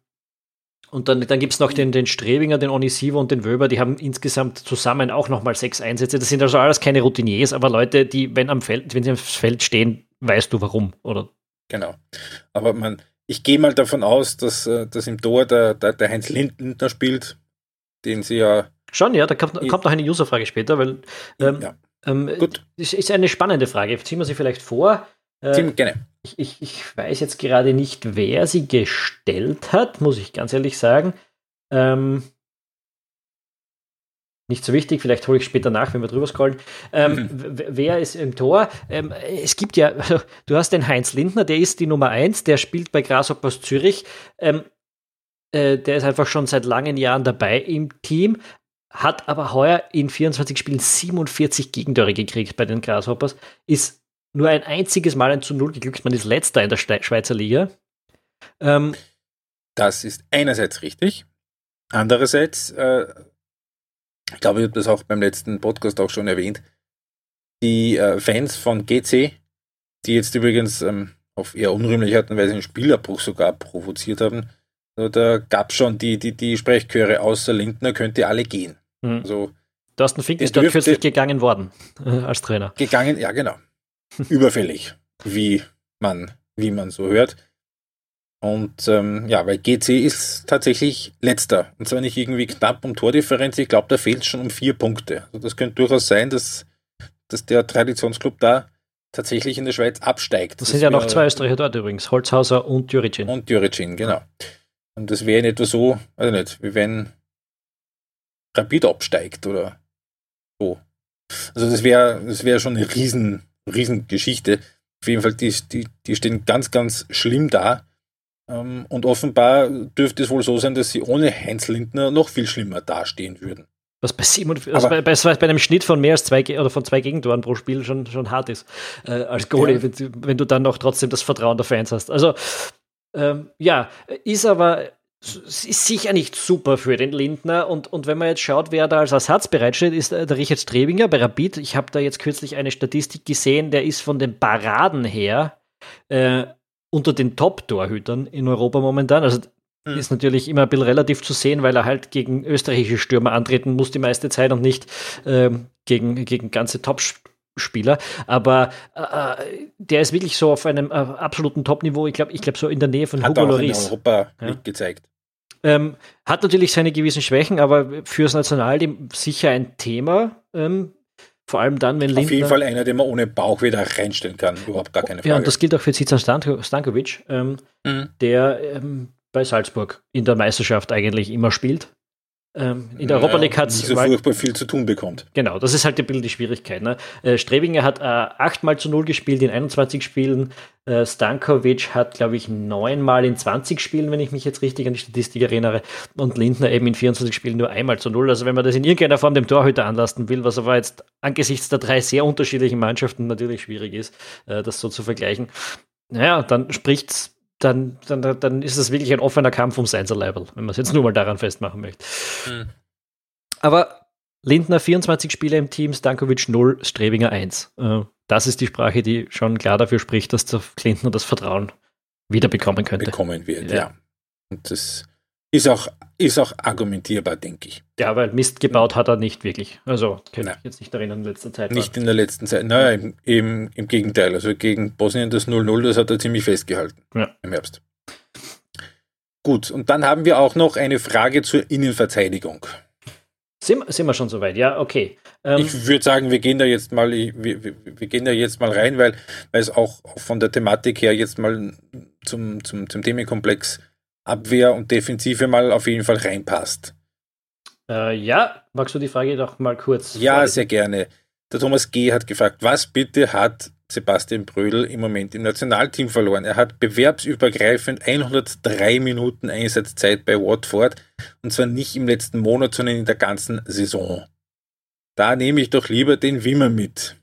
A: und dann, dann gibt es noch den, den Strebinger, den Onisivo und den Wöber, die haben insgesamt zusammen auch nochmal sechs Einsätze. Das sind also alles keine Routiniers, aber Leute, die, wenn am Feld, wenn sie aufs Feld stehen, weißt du warum, oder?
B: Genau. Aber man, ich gehe mal davon aus, dass, äh, dass im Tor der, der, der Heinz Lindner spielt, den sie ja.
A: Schon, ja, da kommt, kommt noch eine Userfrage später, weil ähm, ja. ähm, Gut. das ist eine spannende Frage. Ziehen wir sie vielleicht vor.
B: Äh, gerne.
A: Ich, ich, ich, weiß jetzt gerade nicht, wer sie gestellt hat, muss ich ganz ehrlich sagen. Ähm, nicht so wichtig, vielleicht hole ich später nach, wenn wir drüber scrollen. Ähm, mhm. Wer ist im Tor? Ähm, es gibt ja, du hast den Heinz Lindner, der ist die Nummer 1, der spielt bei Grasshoppers Zürich. Ähm, äh, der ist einfach schon seit langen Jahren dabei im Team, hat aber heuer in 24 Spielen 47 Gegentore gekriegt bei den Grasshoppers, ist nur ein einziges Mal ein zu Null geglückt, man ist letzter in der Schweizer Liga.
B: Ähm, das ist einerseits richtig. Andererseits äh, ich glaube, ich habe das auch beim letzten Podcast auch schon erwähnt, die äh, Fans von GC, die jetzt übrigens ähm, auf eher unrühmliche Art und Weise einen Spielabbruch sogar provoziert haben, da gab es schon die, die, die Sprechchöre außer Lindner, könnte alle gehen.
A: Mhm. Also, Thorsten Fink ist dort kürzlich gegangen worden äh, als Trainer.
B: Gegangen, ja genau. [LAUGHS] Überfällig, wie man, wie man so hört. Und ähm, ja, weil GC ist tatsächlich letzter. Und zwar nicht irgendwie knapp um Tordifferenz. Ich glaube, da fehlt es schon um vier Punkte. Also das könnte durchaus sein, dass, dass der Traditionsclub da tatsächlich in der Schweiz absteigt.
A: Das, das sind ja noch zwei Österreicher dort übrigens, Holzhauser und Juricin.
B: Und Juricin, genau. Und das wäre in etwa so, also nicht, wie wenn Rapid absteigt oder so. Also das wäre das wäre schon eine riesen, riesen Geschichte. Auf jeden Fall, die, die, die stehen ganz, ganz schlimm da. Ähm, und offenbar dürfte es wohl so sein, dass sie ohne Heinz Lindner noch viel schlimmer dastehen würden.
A: Was bei, 47, also bei, bei, bei, einem Schnitt von mehr als zwei oder von zwei Gegentoren pro Spiel schon, schon hart ist äh, als Goalie, ja. wenn, wenn, du dann noch trotzdem das Vertrauen der Fans hast. Also ähm, ja, ist aber ist sicher nicht super für den Lindner. Und, und wenn man jetzt schaut, wer da als Ersatz bereitsteht, ist der Richard Strebinger bei Rapid. Ich habe da jetzt kürzlich eine Statistik gesehen, der ist von den Paraden her äh, unter den Top-Torhütern in Europa momentan. Also hm. ist natürlich immer ein bisschen relativ zu sehen, weil er halt gegen österreichische Stürmer antreten muss die meiste Zeit und nicht ähm, gegen, gegen ganze Top-Spieler. Aber äh, der ist wirklich so auf einem äh, absoluten Top-Niveau. Ich glaube, ich glaube so in der Nähe von
B: Hat Hugo Loris. in Europa ja. gezeigt.
A: Ähm, hat natürlich seine gewissen Schwächen, aber fürs Nationalteam sicher ein Thema. Ähm, vor allem dann, wenn
B: Lindner. Auf jeden Fall einer, den man ohne Bauch wieder reinstellen kann. Überhaupt gar keine Frage.
A: Ja, und das gilt auch für Zizan Stankovic, ähm, mhm. der ähm, bei Salzburg in der Meisterschaft eigentlich immer spielt. Ähm, in der Europa League hat es.
B: so furchtbar viel zu tun bekommt.
A: Genau, das ist halt ein bisschen die Schwierigkeit. Ne? Äh, Strebinger hat äh, 8 mal zu 0 gespielt in 21 Spielen. Äh, Stankovic hat, glaube ich, 9 mal in 20 Spielen, wenn ich mich jetzt richtig an die Statistik erinnere. Und Lindner eben in 24 Spielen nur einmal zu 0. Also, wenn man das in irgendeiner Form dem Torhüter anlasten will, was aber jetzt angesichts der drei sehr unterschiedlichen Mannschaften natürlich schwierig ist, äh, das so zu vergleichen, naja, dann spricht's dann, dann, dann ist es wirklich ein offener Kampf ums Einser-Level, wenn man es jetzt nur mal daran festmachen möchte. Hm. Aber Lindner 24 Spiele im Team, Stankovic 0, Strebinger 1. Äh, das ist die Sprache, die schon klar dafür spricht, dass der Lindner das Vertrauen wiederbekommen könnte.
B: Bekommen wird, ja. ja. Und das ist auch, ist auch argumentierbar, denke ich.
A: Ja, weil Mist gebaut hat er nicht wirklich. Also, kann ich jetzt nicht erinnern in letzter Zeit.
B: Nicht in der letzten Zeit. Naja, im, im, im, Gegenteil. Also gegen Bosnien das 0-0, das hat er ziemlich festgehalten ja. im Herbst. Gut, und dann haben wir auch noch eine Frage zur Innenverteidigung.
A: Sind, sind wir schon soweit? Ja, okay.
B: Ähm, ich würde sagen, wir gehen da jetzt mal, wir, wir, wir, gehen da jetzt mal rein, weil, weil es auch von der Thematik her jetzt mal zum, zum, zum Themenkomplex Abwehr und Defensive mal auf jeden Fall reinpasst.
A: Äh, ja, magst du die Frage doch mal kurz?
B: Ja, vorlesen? sehr gerne. Der Thomas G. hat gefragt, was bitte hat Sebastian Brödel im Moment im Nationalteam verloren? Er hat bewerbsübergreifend 103 Minuten Einsatzzeit bei Watford und zwar nicht im letzten Monat, sondern in der ganzen Saison. Da nehme ich doch lieber den Wimmer mit.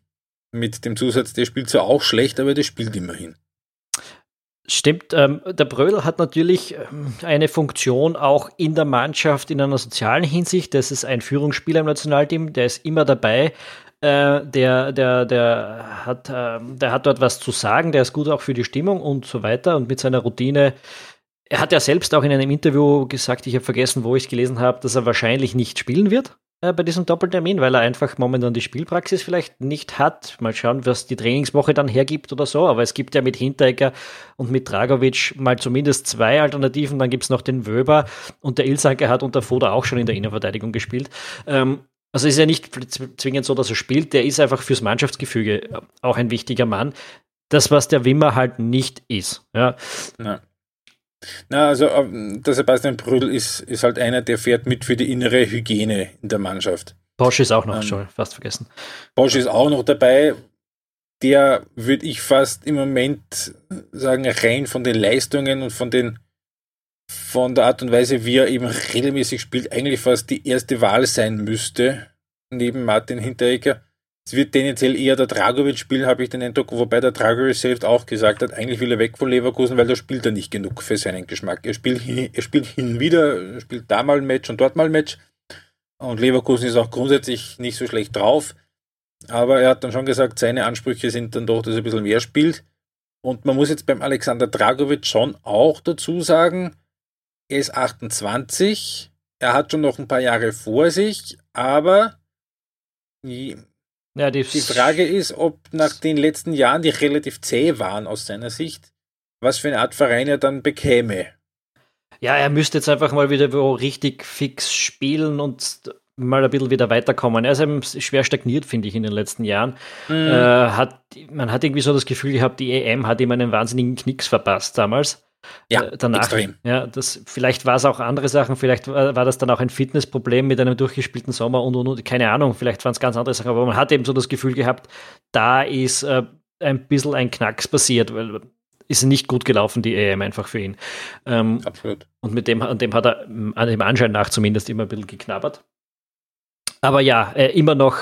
B: Mit dem Zusatz, der spielt zwar auch schlecht, aber der spielt immerhin.
A: Stimmt, ähm, der Brödel hat natürlich ähm, eine Funktion auch in der Mannschaft in einer sozialen Hinsicht. Das ist ein Führungsspieler im Nationalteam, der ist immer dabei. Äh, der, der, der, hat, äh, der hat dort was zu sagen, der ist gut auch für die Stimmung und so weiter. Und mit seiner Routine, er hat ja selbst auch in einem Interview gesagt, ich habe vergessen, wo ich es gelesen habe, dass er wahrscheinlich nicht spielen wird äh, bei diesem Doppeltermin, weil er einfach momentan die Spielpraxis vielleicht nicht hat. Mal schauen, was die Trainingswoche dann hergibt oder so. Aber es gibt ja mit Hinteregger und mit Dragovic mal zumindest zwei Alternativen. Dann gibt es noch den Wöber und der Ilsanker hat unter Foda auch schon in der Innenverteidigung gespielt. Ähm, also ist ja nicht zwingend so, dass er spielt. Der ist einfach fürs Mannschaftsgefüge auch ein wichtiger Mann. Das, was der Wimmer halt nicht ist. Ja. ja.
B: Na, also ähm, der Sebastian Brüll ist, ist halt einer, der fährt mit für die innere Hygiene in der Mannschaft.
A: Bosch ist auch noch, ähm, schon fast vergessen.
B: Bosch ist auch noch dabei. Der würde ich fast im Moment sagen, rein von den Leistungen und von den von der Art und Weise, wie er eben regelmäßig spielt, eigentlich fast die erste Wahl sein müsste, neben Martin Hinteregger. Es wird tendenziell eher der Dragovic spielen, habe ich den Eindruck, wobei der Dragovic selbst auch gesagt hat, eigentlich will er weg von Leverkusen, weil da spielt er nicht genug für seinen Geschmack. Er spielt, hin, er spielt hin wieder, spielt da mal ein Match und dort mal ein Match. Und Leverkusen ist auch grundsätzlich nicht so schlecht drauf. Aber er hat dann schon gesagt, seine Ansprüche sind dann doch, dass er ein bisschen mehr spielt. Und man muss jetzt beim Alexander Dragovic schon auch dazu sagen, er ist 28, er hat schon noch ein paar Jahre vor sich, aber ja, die, die Frage ist, ob nach den letzten Jahren, die relativ zäh waren aus seiner Sicht, was für eine Art Verein er dann bekäme.
A: Ja, er müsste jetzt einfach mal wieder wo richtig fix spielen und mal ein bisschen wieder weiterkommen. Er ist eben schwer stagniert, finde ich, in den letzten Jahren. Mhm. Äh, hat, man hat irgendwie so das Gefühl gehabt, die EM hat ihm einen wahnsinnigen Knicks verpasst damals.
B: Ja, äh, danach. Extrem.
A: Ja, das, vielleicht war es auch andere Sachen, vielleicht war, war, das dann auch ein Fitnessproblem mit einem durchgespielten Sommer und, und, und keine Ahnung, vielleicht waren es ganz andere Sachen, aber man hat eben so das Gefühl gehabt, da ist äh, ein bisschen ein Knacks passiert, weil ist nicht gut gelaufen, die EM einfach für ihn. Ähm, Absolut. Und mit dem, an dem hat er an dem Anschein nach zumindest immer ein bisschen geknabbert. Aber ja, äh, immer noch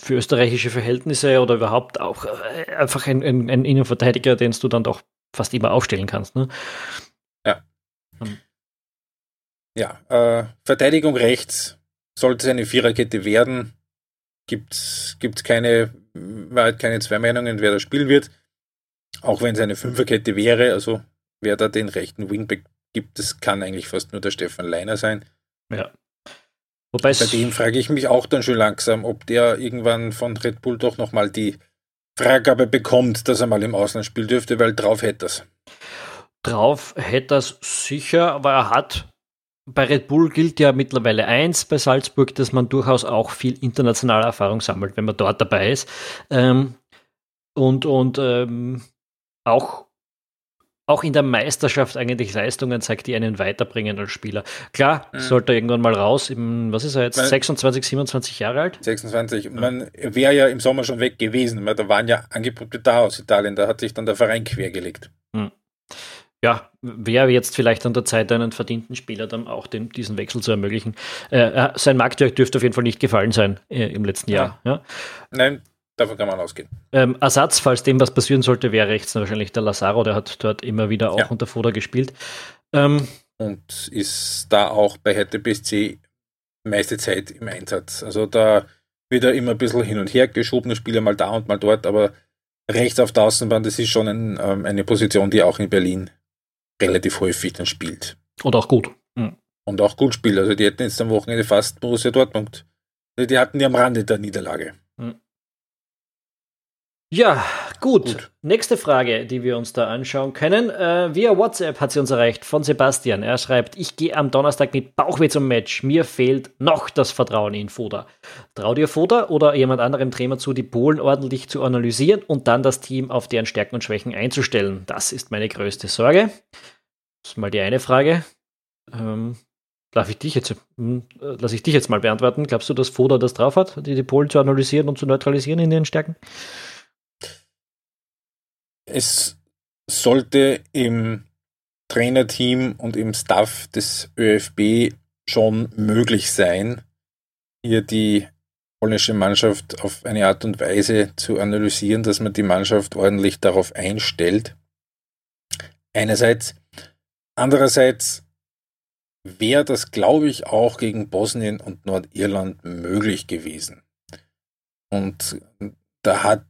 A: für österreichische Verhältnisse oder überhaupt auch äh, einfach ein, ein, ein Innenverteidiger, den du dann doch fast immer aufstellen kannst. Ne?
B: Ja. Hm. Ja, äh, Verteidigung rechts sollte es eine Viererkette werden. Gibt es keine, keine zwei Meinungen, wer da spielen wird. Auch wenn es eine Fünferkette wäre, also wer da den rechten Wingback gibt, das kann eigentlich fast nur der Stefan Leiner sein.
A: Ja.
B: Wobei Bei dem frage ich mich auch dann schon langsam, ob der irgendwann von Red Bull doch nochmal die Freigabe bekommt, dass er mal im Ausland spielen dürfte, weil drauf hätte es.
A: Drauf hätte er sicher, aber er hat bei Red Bull gilt ja mittlerweile eins bei Salzburg, dass man durchaus auch viel internationale Erfahrung sammelt, wenn man dort dabei ist. Ähm, und und ähm, auch auch in der Meisterschaft eigentlich Leistungen zeigt, die einen weiterbringen als Spieler. Klar, mhm. sollte er irgendwann mal raus, im, was ist er jetzt, Weil, 26, 27 Jahre alt?
B: 26. Man wäre ja im Sommer schon weg gewesen, weil da waren ja Angebote da aus Italien, da hat sich dann der Verein quergelegt. Mhm.
A: Ja, wäre jetzt vielleicht an der Zeit, einen verdienten Spieler dann auch den, diesen Wechsel zu ermöglichen. Äh, sein Marktwert dürfte auf jeden Fall nicht gefallen sein äh, im letzten Jahr. Ja.
B: Nein, Davon kann man ausgehen.
A: Ähm, Ersatz, falls dem was passieren sollte, wäre rechts wahrscheinlich der Lazaro, der hat dort immer wieder auch ja. unter Foda gespielt.
B: Ähm, und ist da auch bei Hertha BSC meiste Zeit im Einsatz. Also da wird er immer ein bisschen hin und her geschoben, Spieler mal da und mal dort, aber rechts auf der Außenbahn, das ist schon ein, ähm, eine Position, die auch in Berlin relativ häufig dann spielt.
A: Und auch gut.
B: Mhm. Und auch gut spielt. Also die hätten jetzt am Wochenende fast Borussia Dortmund. Die hatten die am Rande der Niederlage. Mhm.
A: Ja, gut. gut. Nächste Frage, die wir uns da anschauen können. Äh, via WhatsApp hat sie uns erreicht von Sebastian. Er schreibt, ich gehe am Donnerstag mit Bauchweh zum Match. Mir fehlt noch das Vertrauen in Foda. Trau dir Foda oder jemand anderem Trainer zu, die Polen ordentlich zu analysieren und dann das Team auf deren Stärken und Schwächen einzustellen? Das ist meine größte Sorge. Das ist mal die eine Frage. Ähm, darf ich dich jetzt, hm, äh, lass ich dich jetzt mal beantworten. Glaubst du, dass Foda das drauf hat, die, die Polen zu analysieren und zu neutralisieren in ihren Stärken?
B: Es sollte im Trainerteam und im Staff des ÖFB schon möglich sein, hier die polnische Mannschaft auf eine Art und Weise zu analysieren, dass man die Mannschaft ordentlich darauf einstellt. Einerseits. Andererseits wäre das, glaube ich, auch gegen Bosnien und Nordirland möglich gewesen. Und da hat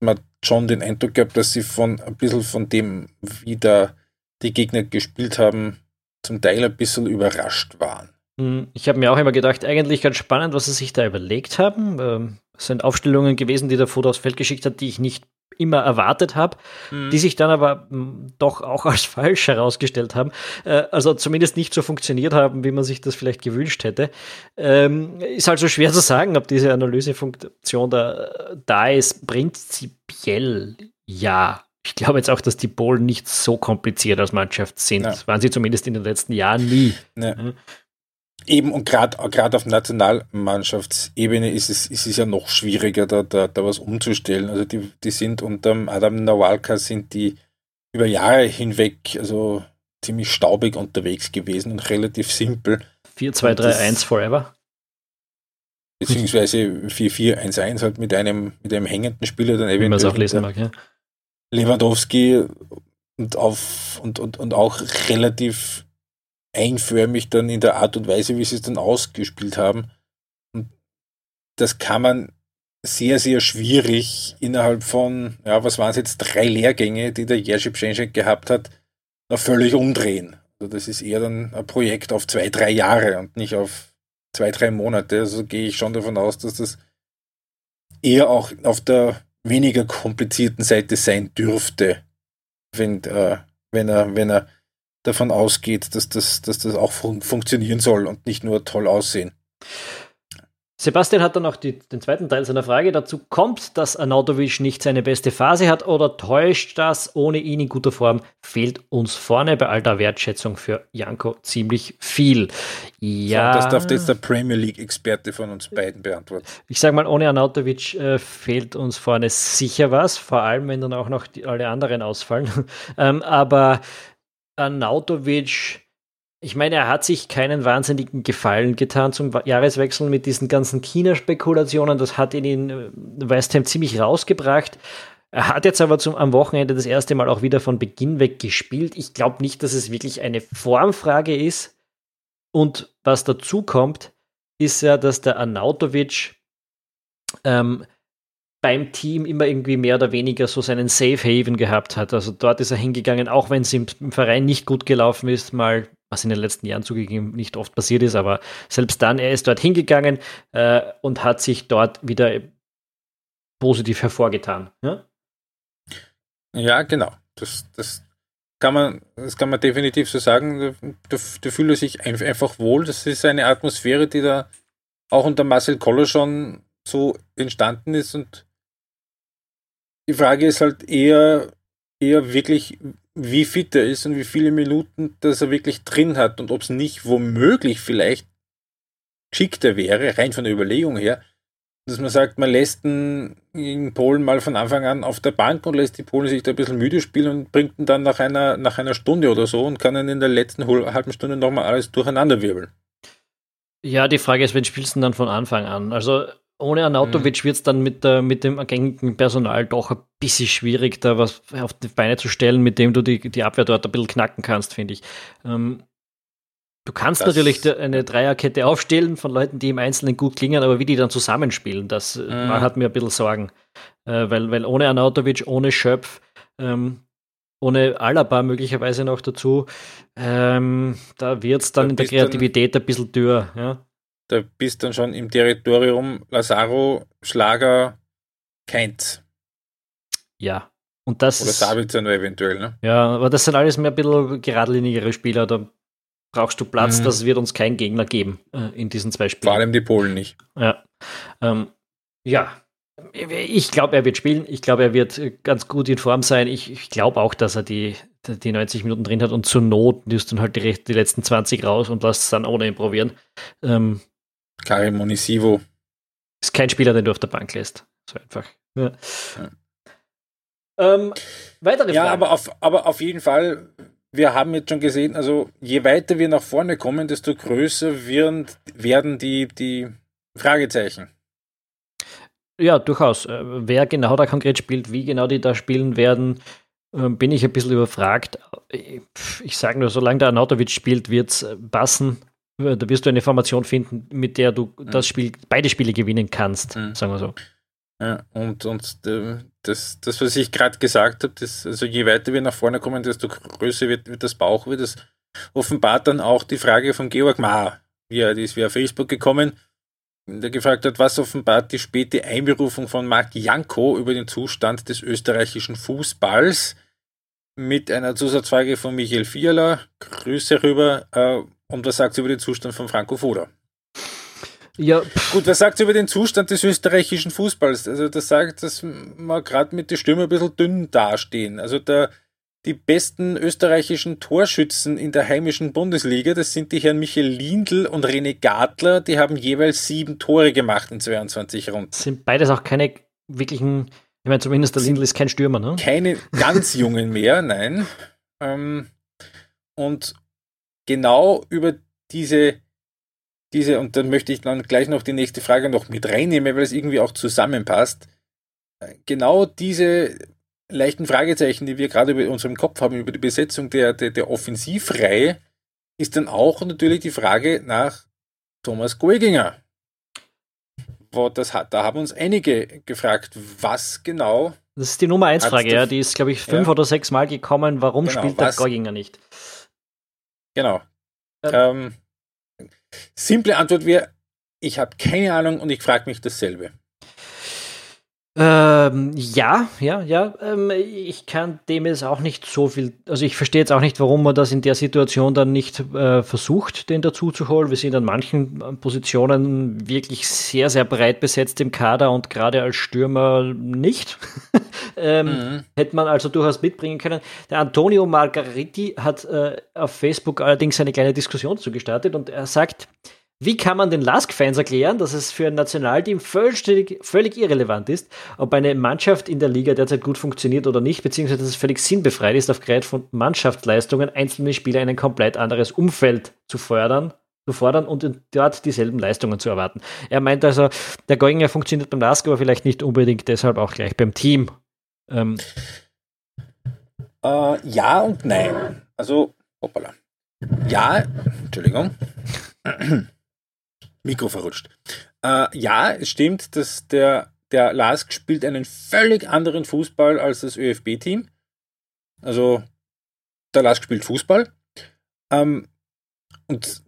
B: man schon den Eindruck gehabt, dass sie von ein bisschen von dem, wie da die Gegner gespielt haben, zum Teil ein bisschen überrascht waren.
A: Hm, ich habe mir auch immer gedacht, eigentlich ganz spannend, was sie sich da überlegt haben. Ähm, es sind Aufstellungen gewesen, die der Foto aufs Feld geschickt hat, die ich nicht immer erwartet habe, mhm. die sich dann aber hm, doch auch als [LAUGHS] falsch herausgestellt haben. Äh, also zumindest nicht so funktioniert haben, wie man sich das vielleicht gewünscht hätte. Ähm, ist also schwer zu sagen, ob diese Analysefunktion da, da ist. Prinzipiell ja. Ich glaube jetzt auch, dass die Polen nicht so kompliziert als Mannschaft sind. Ja. Das waren sie zumindest in den letzten Jahren nie. Ja. Mhm.
B: Eben und gerade auf Nationalmannschaftsebene ist es, ist es ja noch schwieriger, da, da, da was umzustellen. Also die, die sind unter Adam Nawalka sind die über Jahre hinweg also ziemlich staubig unterwegs gewesen und relativ simpel.
A: 4-2-3-1 forever.
B: Beziehungsweise 4-4-1-1 halt mit einem, mit einem hängenden Spieler dann
A: eventuell. Wie man es auch lesen mag, ja.
B: Lewandowski und auf und, und, und auch relativ einförmig dann in der Art und Weise, wie sie es dann ausgespielt haben. Und das kann man sehr, sehr schwierig innerhalb von, ja, was waren es jetzt, drei Lehrgänge, die der Jerzy Pschenschek gehabt hat, noch völlig umdrehen. Also das ist eher dann ein Projekt auf zwei, drei Jahre und nicht auf zwei, drei Monate. Also gehe ich schon davon aus, dass das eher auch auf der weniger komplizierten Seite sein dürfte, wenn, äh, wenn er, wenn er davon ausgeht, dass das, dass das auch fun funktionieren soll und nicht nur toll aussehen.
A: Sebastian hat dann noch die, den zweiten Teil seiner Frage. Dazu kommt, dass Arnautovic nicht seine beste Phase hat oder täuscht das? Ohne ihn in guter Form fehlt uns vorne bei all der Wertschätzung für Janko ziemlich viel. Ja.
B: So, das darf jetzt der Premier League-Experte von uns beiden beantworten.
A: Ich sage mal, ohne Arnautovic äh, fehlt uns vorne sicher was, vor allem wenn dann auch noch die, alle anderen ausfallen. [LAUGHS] ähm, aber Arnautovic, ich meine, er hat sich keinen wahnsinnigen Gefallen getan zum Jahreswechsel mit diesen ganzen China-Spekulationen. Das hat ihn in äh, West Ham ziemlich rausgebracht. Er hat jetzt aber zum, am Wochenende das erste Mal auch wieder von Beginn weg gespielt. Ich glaube nicht, dass es wirklich eine Formfrage ist. Und was dazu kommt, ist ja, dass der Arnautovic ähm, beim Team immer irgendwie mehr oder weniger so seinen Safe Haven gehabt hat. Also dort ist er hingegangen, auch wenn es im, im, Verein nicht gut gelaufen ist, mal was in den letzten Jahren zugegeben nicht oft passiert ist, aber selbst dann, er ist dort hingegangen äh, und hat sich dort wieder positiv hervorgetan. Ja,
B: ja genau. Das, das, kann man, das kann man definitiv so sagen. Da, da fühlt er sich einfach wohl. Das ist eine Atmosphäre, die da auch unter Marcel Koller schon so entstanden ist und die Frage ist halt eher, eher wirklich, wie fit er ist und wie viele Minuten das er wirklich drin hat und ob es nicht womöglich vielleicht geschickter wäre, rein von der Überlegung her, dass man sagt, man lässt den in Polen mal von Anfang an auf der Bank und lässt die Polen sich da ein bisschen müde spielen und bringt ihn dann nach einer, nach einer Stunde oder so und kann dann in der letzten halben Stunde nochmal alles durcheinander wirbeln.
A: Ja, die Frage ist, wen spielst du denn dann von Anfang an? Also ohne Arnautovic mhm. wird es dann mit, der, mit dem gängigen Personal doch ein bisschen schwierig, da was auf die Beine zu stellen, mit dem du die, die Abwehr dort ein bisschen knacken kannst, finde ich. Ähm, du kannst das natürlich eine Dreierkette aufstellen von Leuten, die im Einzelnen gut klingen, aber wie die dann zusammenspielen, das äh, mhm. hat mir ein bisschen Sorgen. Äh, weil, weil ohne Arnautovic, ohne Schöpf, ähm, ohne Alaba möglicherweise noch dazu, ähm, da wird es dann da in der Kreativität ein bisschen dürr. Ja?
B: Da bist dann schon im Territorium Lazaro, Schlager, Keins.
A: Ja. Und das,
B: Oder Sabitzer nur eventuell, ne?
A: Ja, aber das sind alles mehr ein bisschen geradlinigere Spieler. Da brauchst du Platz, mhm. das wird uns kein Gegner geben äh, in diesen zwei Spielen.
B: Vor allem die Polen nicht.
A: Ja. Ähm, ja. Ich glaube, er wird spielen. Ich glaube, er wird ganz gut in Form sein. Ich, ich glaube auch, dass er die, die 90 Minuten drin hat und zur Not nimmst du dann halt die, die letzten 20 raus und lässt es dann ohne ihn probieren. Ähm,
B: Karim Monisivo.
A: Ist kein Spieler, den du auf der Bank lässt. So einfach. Ja.
B: ja. Ähm, weitere Ja, aber auf, aber auf jeden Fall, wir haben jetzt schon gesehen, also je weiter wir nach vorne kommen, desto größer werden, werden die, die Fragezeichen.
A: Ja, durchaus. Äh, wer genau da konkret spielt, wie genau die da spielen werden, ähm, bin ich ein bisschen überfragt. Ich sage nur, solange der Anatovic spielt, wird es äh, passen. Da wirst du eine Formation finden, mit der du das Spiel, beide Spiele gewinnen kannst, mhm. sagen wir so.
B: Ja, und, und äh, das, das, was ich gerade gesagt habe, also je weiter wir nach vorne kommen, desto größer wird, wird das Bauch, wird das offenbart dann auch die Frage von Georg Maar, wie er ist via Facebook gekommen, der gefragt hat, was offenbart die späte Einberufung von Marc Janko über den Zustand des österreichischen Fußballs mit einer Zusatzfrage von Michael Fiala. Grüße rüber. Äh, und was sagt sie über den Zustand von Franco Foda? Ja. Gut, was sagt sie über den Zustand des österreichischen Fußballs? Also, das sagt, dass wir gerade mit der Stimme ein bisschen dünn dastehen. Also, der, die besten österreichischen Torschützen in der heimischen Bundesliga, das sind die Herren Michael Lindl und René Gartler, die haben jeweils sieben Tore gemacht in 22 Runden. Das
A: sind beides auch keine wirklichen, ich meine, zumindest der Lindl ist kein Stürmer, ne?
B: Keine ganz jungen mehr, nein. Ähm, und genau über diese, diese, und dann möchte ich dann gleich noch die nächste Frage noch mit reinnehmen, weil es irgendwie auch zusammenpasst. Genau diese leichten Fragezeichen, die wir gerade über unserem Kopf haben, über die Besetzung der, der, der Offensivreihe, ist dann auch natürlich die Frage nach Thomas Goeginger. Wo das hat, da haben uns einige gefragt, was genau.
A: Das ist die Nummer 1 Frage, ja. Die ist, glaube ich, fünf ja. oder sechs Mal gekommen. Warum genau, spielt der Goeginger nicht?
B: Genau. Ähm, ähm, simple Antwort wäre, ich habe keine Ahnung und ich frage mich dasselbe.
A: Ähm, ja, ja, ja. Ähm, ich kann dem jetzt auch nicht so viel, also ich verstehe jetzt auch nicht, warum man das in der Situation dann nicht äh, versucht, den dazu zu holen. Wir sind an manchen äh, Positionen wirklich sehr, sehr breit besetzt im Kader und gerade als Stürmer nicht. [LAUGHS] ähm, mhm. Hätte man also durchaus mitbringen können. Der Antonio Margariti hat äh, auf Facebook allerdings eine kleine Diskussion zugestartet und er sagt, wie kann man den Lask-Fans erklären, dass es für ein Nationalteam völlig, völlig irrelevant ist, ob eine Mannschaft in der Liga derzeit gut funktioniert oder nicht, beziehungsweise dass es völlig sinnbefreit ist, aufgrund von Mannschaftsleistungen einzelne Spieler in ein komplett anderes Umfeld zu fördern, zu fordern und dort dieselben Leistungen zu erwarten. Er meint also, der Goinger funktioniert beim Lask, aber vielleicht nicht unbedingt deshalb auch gleich beim Team. Ähm.
B: Äh, ja und nein. Also, hoppala. Ja, Entschuldigung. [CLEARS THROAT] Mikro verrutscht. Äh, ja, es stimmt, dass der, der Lask spielt einen völlig anderen Fußball als das ÖFB-Team. Also der Lask spielt Fußball. Ähm, und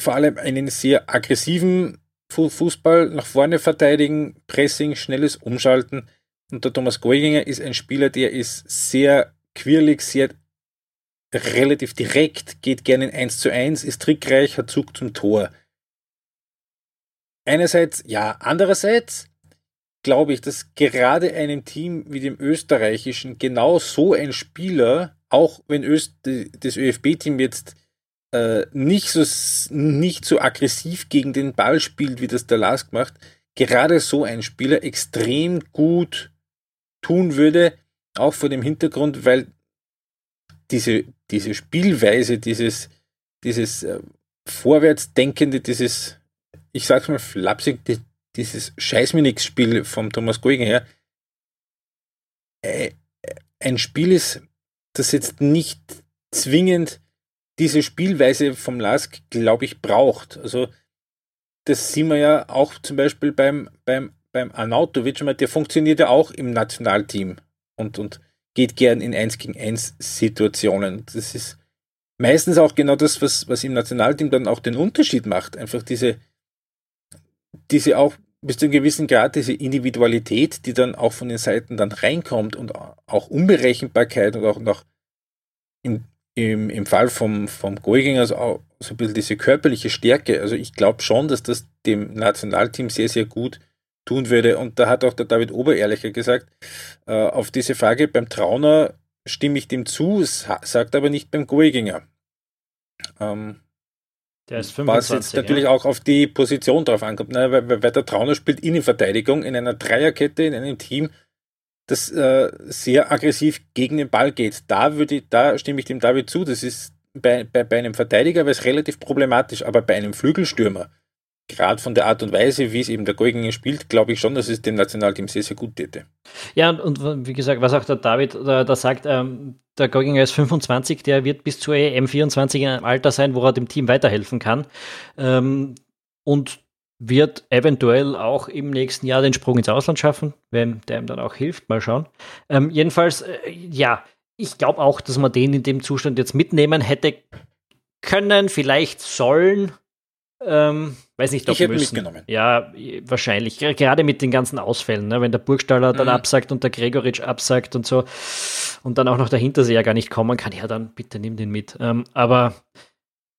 B: vor allem einen sehr aggressiven Fußball nach vorne verteidigen, Pressing, schnelles Umschalten. Und der Thomas Goiginger ist ein Spieler, der ist sehr quirlig, sehr relativ direkt, geht gerne in 1 zu 1, ist trickreich, hat Zug zum Tor. Einerseits ja, andererseits glaube ich, dass gerade einem Team wie dem österreichischen genau so ein Spieler auch wenn Öst, das ÖFB-Team jetzt äh, nicht, so, nicht so aggressiv gegen den Ball spielt, wie das der Lask macht, gerade so ein Spieler extrem gut tun würde, auch vor dem Hintergrund, weil diese, diese Spielweise, dieses, dieses äh, Vorwärtsdenkende, dieses, ich sag's mal flapsig, dieses Scheiß mir nix Spiel vom Thomas Goigen her, äh, ein Spiel ist, das jetzt nicht zwingend diese Spielweise vom Lask, glaube ich, braucht. Also, das sehen wir ja auch zum Beispiel beim, beim, beim Arnautovic, der funktioniert ja auch im Nationalteam und, und geht gern in 1 gegen 1 Situationen. Das ist meistens auch genau das, was, was im Nationalteam dann auch den Unterschied macht. Einfach diese, diese auch bis zu einem gewissen Grad diese Individualität, die dann auch von den Seiten dann reinkommt und auch Unberechenbarkeit und auch noch im, im, im Fall vom, vom Goiginger also auch so ein bisschen diese körperliche Stärke. Also ich glaube schon, dass das dem Nationalteam sehr, sehr gut tun würde. Und da hat auch der David Oberehrlicher gesagt, äh, auf diese Frage beim Trauner stimme ich dem zu, sagt aber nicht beim Goiginger. Ähm,
A: der ist 25,
B: Was jetzt ja. natürlich auch auf die Position drauf ankommt. Ne? Weil, weil der Trauner spielt Innenverteidigung in einer Dreierkette, in einem Team, das äh, sehr aggressiv gegen den Ball geht. Da, würde, da stimme ich dem David zu. Das ist bei, bei, bei einem Verteidiger wäre es relativ problematisch, aber bei einem Flügelstürmer, gerade von der Art und Weise, wie es eben der Golginger spielt, glaube ich schon, dass es dem Nationalteam sehr, sehr gut täte.
A: Ja, und, und wie gesagt, was auch der David da, da sagt, ähm, der Golginger ist 25, der wird bis zur EM 24 in einem Alter sein, wo er dem Team weiterhelfen kann. Ähm, und wird eventuell auch im nächsten Jahr den Sprung ins Ausland schaffen, wenn der ihm dann auch hilft. Mal schauen. Ähm, jedenfalls, äh, ja, ich glaube auch, dass man den in dem Zustand jetzt mitnehmen hätte können, vielleicht sollen. Ähm, weiß nicht,
B: ob ich hätte müssen. mitgenommen.
A: Ja, wahrscheinlich. Gerade mit den ganzen Ausfällen, ne? wenn der Burgstaller dann mhm. absagt und der Gregoritsch absagt und so und dann auch noch der Hinterseher gar nicht kommen kann, ja, dann bitte nimm den mit. Ähm, aber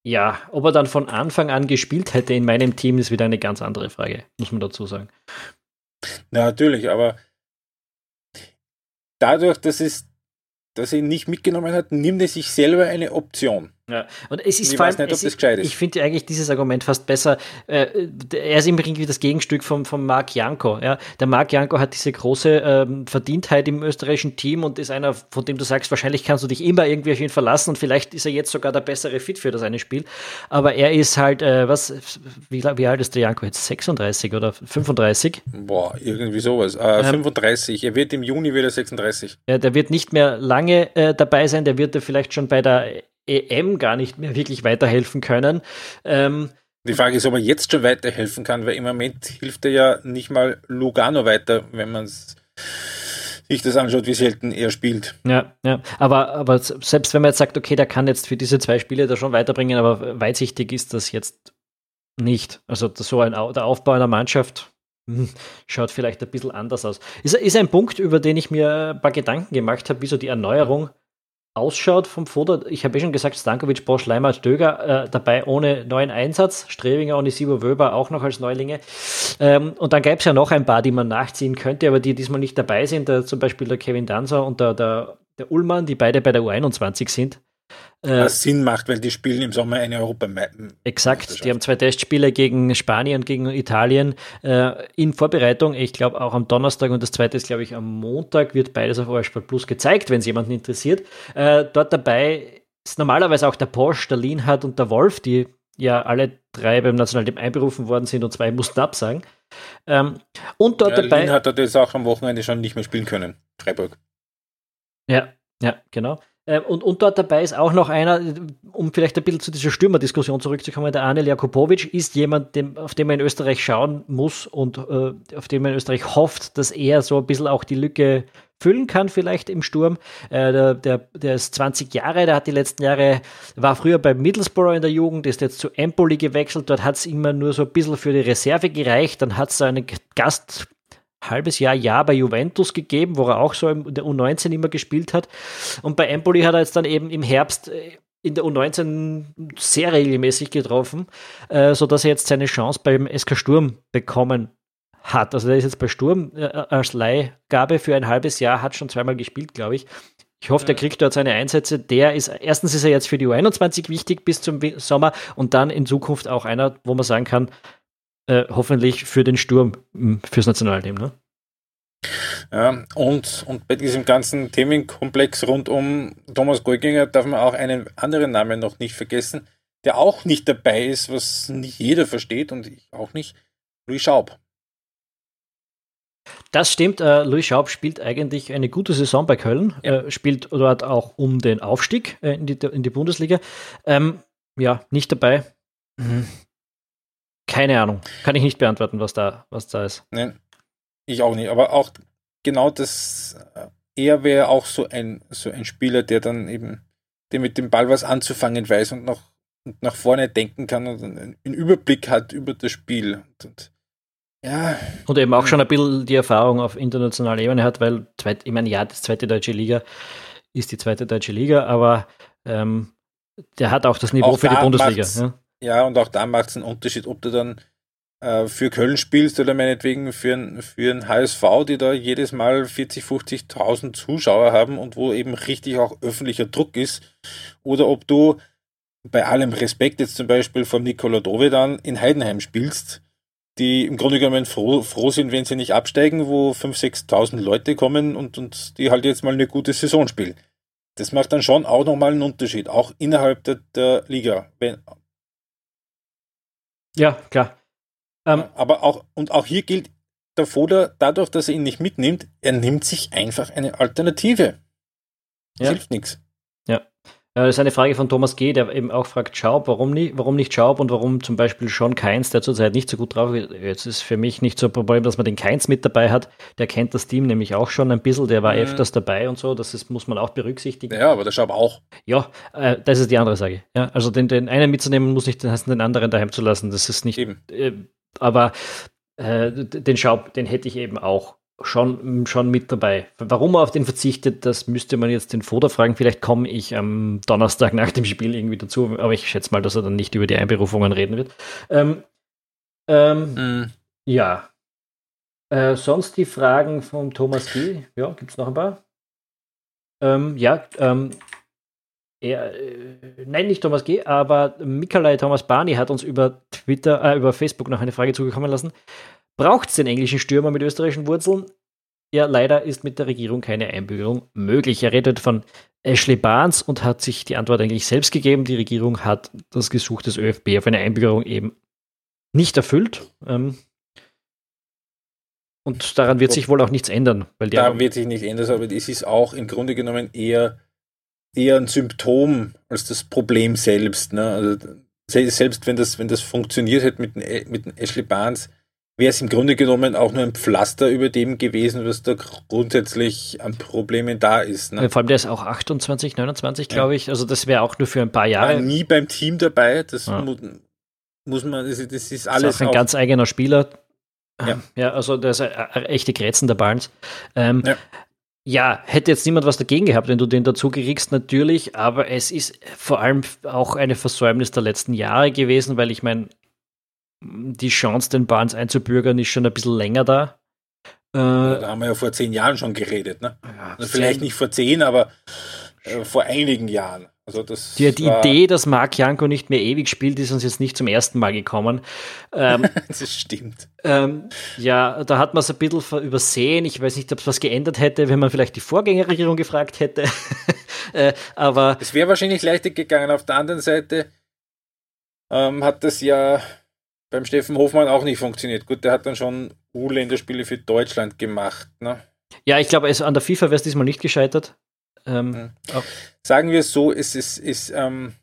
A: ja, ob er dann von Anfang an gespielt hätte in meinem Team, ist wieder eine ganz andere Frage, muss man dazu sagen.
B: Na, natürlich, aber dadurch, dass es dass er ihn nicht mitgenommen hat, nimmt er sich selber eine Option.
A: Ja, und es ist ich allem, nicht, ob das gescheit ist. Ich finde eigentlich dieses Argument fast besser. Äh, er ist im wie das Gegenstück vom, vom Marc Janko. Ja? Der Marc Janko hat diese große ähm, Verdientheit im österreichischen Team und ist einer, von dem du sagst, wahrscheinlich kannst du dich immer irgendwie auf ihn verlassen und vielleicht ist er jetzt sogar der bessere Fit für das eine Spiel. Aber er ist halt, äh, was, wie, wie alt ist der Janko jetzt? 36 oder 35?
B: Boah, irgendwie sowas. Äh, 35. Ähm, er wird im Juni wieder 36.
A: Ja, der wird nicht mehr lange äh, dabei sein. Der wird vielleicht schon bei der EM gar nicht mehr wirklich weiterhelfen können. Ähm,
B: die Frage ist, ob er jetzt schon weiterhelfen kann, weil im Moment hilft er ja nicht mal Lugano weiter, wenn man sich das anschaut, wie selten er spielt.
A: Ja, ja. Aber, aber selbst wenn man jetzt sagt, okay, der kann jetzt für diese zwei Spiele da schon weiterbringen, aber weitsichtig ist das jetzt nicht. Also so ein der Aufbau einer Mannschaft hm, schaut vielleicht ein bisschen anders aus. Ist, ist ein Punkt, über den ich mir ein paar Gedanken gemacht habe, wie so die Erneuerung ausschaut vom Foto. Ich habe eh schon gesagt, Stankovic, Bosch, Leimer, Stöger äh, dabei ohne neuen Einsatz. Strebinger, Onisivo, Wöber auch noch als Neulinge. Ähm, und dann gäbe es ja noch ein paar, die man nachziehen könnte, aber die diesmal nicht dabei sind. Da, zum Beispiel der Kevin Danzer und der, der, der Ullmann, die beide bei der U21 sind.
B: Äh, Was Sinn macht, weil die spielen im Sommer eine Europa.
A: Exakt, die haben zwei Testspiele gegen Spanien und gegen Italien äh, in Vorbereitung. Ich glaube auch am Donnerstag und das zweite ist, glaube ich, am Montag wird beides auf Eurosport Plus gezeigt, wenn es jemanden interessiert. Äh, dort dabei ist normalerweise auch der Porsche, der Lienhardt und der Wolf, die ja alle drei beim Nationalteam einberufen worden sind und zwei mussten absagen. Ähm, und dort ja, dabei.
B: Lienhardt hat jetzt auch am Wochenende schon nicht mehr spielen können. Freiburg.
A: Ja, ja, genau. Ähm, und, und dort dabei ist auch noch einer, um vielleicht ein bisschen zu dieser Stürmerdiskussion zurückzukommen, der Anel Jakubowitsch ist jemand, dem, auf den man in Österreich schauen muss und äh, auf den man in Österreich hofft, dass er so ein bisschen auch die Lücke füllen kann, vielleicht im Sturm. Äh, der, der, der ist 20 Jahre, der hat die letzten Jahre, war früher bei Middlesbrough in der Jugend, ist jetzt zu Empoli gewechselt, dort hat es immer nur so ein bisschen für die Reserve gereicht, dann hat es einen Gast halbes Jahr, Jahr bei Juventus gegeben, wo er auch so in der U19 immer gespielt hat. Und bei Empoli hat er jetzt dann eben im Herbst äh, in der U19 sehr regelmäßig getroffen, äh, sodass er jetzt seine Chance beim SK Sturm bekommen hat. Also der ist jetzt bei Sturm äh, als Leihgabe für ein halbes Jahr, hat schon zweimal gespielt, glaube ich. Ich hoffe, der kriegt dort seine Einsätze. Der ist, erstens ist er jetzt für die U21 wichtig bis zum Sommer und dann in Zukunft auch einer, wo man sagen kann, äh, hoffentlich für den Sturm, hm, fürs Nationalteam. Ne?
B: Ja, und, und bei diesem ganzen Themenkomplex rund um Thomas Golginger darf man auch einen anderen Namen noch nicht vergessen, der auch nicht dabei ist, was nicht jeder versteht und ich auch nicht, Louis Schaub.
A: Das stimmt. Äh, Louis Schaub spielt eigentlich eine gute Saison bei Köln, ja. äh, spielt dort auch um den Aufstieg äh, in, die, in die Bundesliga. Ähm, ja, nicht dabei. Mhm. Keine Ahnung. Kann ich nicht beantworten, was da, was da ist.
B: Nein, ich auch nicht. Aber auch genau das, äh, er wäre auch so ein, so ein Spieler, der dann eben, der mit dem Ball was anzufangen weiß und noch und nach vorne denken kann und einen Überblick hat über das Spiel. Und, und
A: ja. Und eben auch schon ein bisschen die Erfahrung auf internationaler Ebene hat, weil, zweit, ich meine, ja, das zweite deutsche Liga ist die zweite deutsche Liga, aber ähm, der hat auch das Niveau auch für die Bundesliga.
B: Ja. Ja, und auch da macht es einen Unterschied, ob du dann äh, für Köln spielst oder meinetwegen für, ein, für ein HSV, die da jedes Mal 40, 50.000 Zuschauer haben und wo eben richtig auch öffentlicher Druck ist, oder ob du bei allem Respekt jetzt zum Beispiel vom Nikola Dovedan in Heidenheim spielst, die im Grunde genommen froh, froh sind, wenn sie nicht absteigen, wo 5.000, 6.000 Leute kommen und, und die halt jetzt mal eine gute Saison spielen. Das macht dann schon auch nochmal einen Unterschied, auch innerhalb der, der Liga. Wenn,
A: ja, klar.
B: Ähm, aber auch, und auch hier gilt, der Foda, dadurch, dass er ihn nicht mitnimmt, er nimmt sich einfach eine Alternative. Ja. hilft nichts.
A: Das ist eine Frage von Thomas G., der eben auch fragt, Schaub, warum nicht, warum nicht Schaub und warum zum Beispiel schon Keins, der zurzeit nicht so gut drauf ist. Jetzt ist für mich nicht so ein Problem, dass man den Keins mit dabei hat. Der kennt das Team nämlich auch schon ein bisschen, der war mhm. öfters dabei und so, das ist, muss man auch berücksichtigen.
B: Ja, aber der Schaub auch.
A: Ja, äh, das ist die andere Sache. Ja, also den, den einen mitzunehmen, muss nicht heißen, den anderen daheim zu lassen. Das ist nicht. Eben. Äh, aber äh, den Schaub, den hätte ich eben auch schon, schon mit dabei. Warum er auf den verzichtet, das müsste man jetzt den Foda fragen. Vielleicht komme ich am Donnerstag nach dem Spiel irgendwie dazu, aber ich schätze mal, dass er dann nicht über die Einberufungen reden wird. Ähm, ähm, mhm. Ja. Äh, sonst die Fragen von Thomas G. Ja, gibt es noch ein paar? Ähm, ja, ähm, er, äh, nein, nicht Thomas G., aber Mikalai Thomas Barney hat uns über Twitter, äh, über Facebook noch eine Frage zugekommen lassen. Braucht es den englischen Stürmer mit österreichischen Wurzeln? Ja, leider ist mit der Regierung keine Einbürgerung möglich. Er redet von Ashley Barnes und hat sich die Antwort eigentlich selbst gegeben. Die Regierung hat das Gesuch des ÖFB auf eine Einbürgerung eben nicht erfüllt. Ähm, und daran wird sich wohl auch nichts ändern.
B: Weil da wird sich nichts ändern, aber es ist auch im Grunde genommen eher, eher ein Symptom als das Problem selbst. Ne? Also selbst wenn das, wenn das funktioniert hätte mit, mit Ashley Barnes, wäre es im Grunde genommen auch nur ein Pflaster über dem gewesen, was da grundsätzlich an Problemen da ist.
A: Ne? Vor allem der ist auch 28, 29, glaube ich. Also das wäre auch nur für ein paar Jahre. War
B: nie beim Team dabei. Das ja. mu muss man, das, das ist alles. Das ist
A: auch ein auch ganz eigener Spieler. Ja, ja also der ist eine echte Grätzen der Barnes. Ähm, ja. Ja, hätte jetzt niemand was dagegen gehabt, wenn du den dazu kriegst, natürlich, aber es ist vor allem auch eine Versäumnis der letzten Jahre gewesen, weil ich meine, die Chance, den Barnes einzubürgern, ist schon ein bisschen länger da.
B: Äh, da haben wir ja vor zehn Jahren schon geredet, ne? Ja, also vielleicht nicht vor zehn, aber äh, vor einigen Jahren. Also das
A: die, die Idee, dass Marc Janko nicht mehr ewig spielt, ist uns jetzt nicht zum ersten Mal gekommen.
B: Ähm, [LAUGHS] das stimmt.
A: Ähm, ja, da hat man es ein bisschen übersehen. Ich weiß nicht, ob es was geändert hätte, wenn man vielleicht die Vorgängerregierung gefragt hätte. [LAUGHS] äh, aber
B: es wäre wahrscheinlich leichter gegangen. Auf der anderen Seite ähm, hat das ja beim Steffen Hofmann auch nicht funktioniert. Gut, der hat dann schon U-Länderspiele für Deutschland gemacht. Ne?
A: Ja, ich glaube, an der FIFA wäre es diesmal nicht gescheitert. Ähm,
B: mhm. Sagen wir es so, es ist, ist ähm,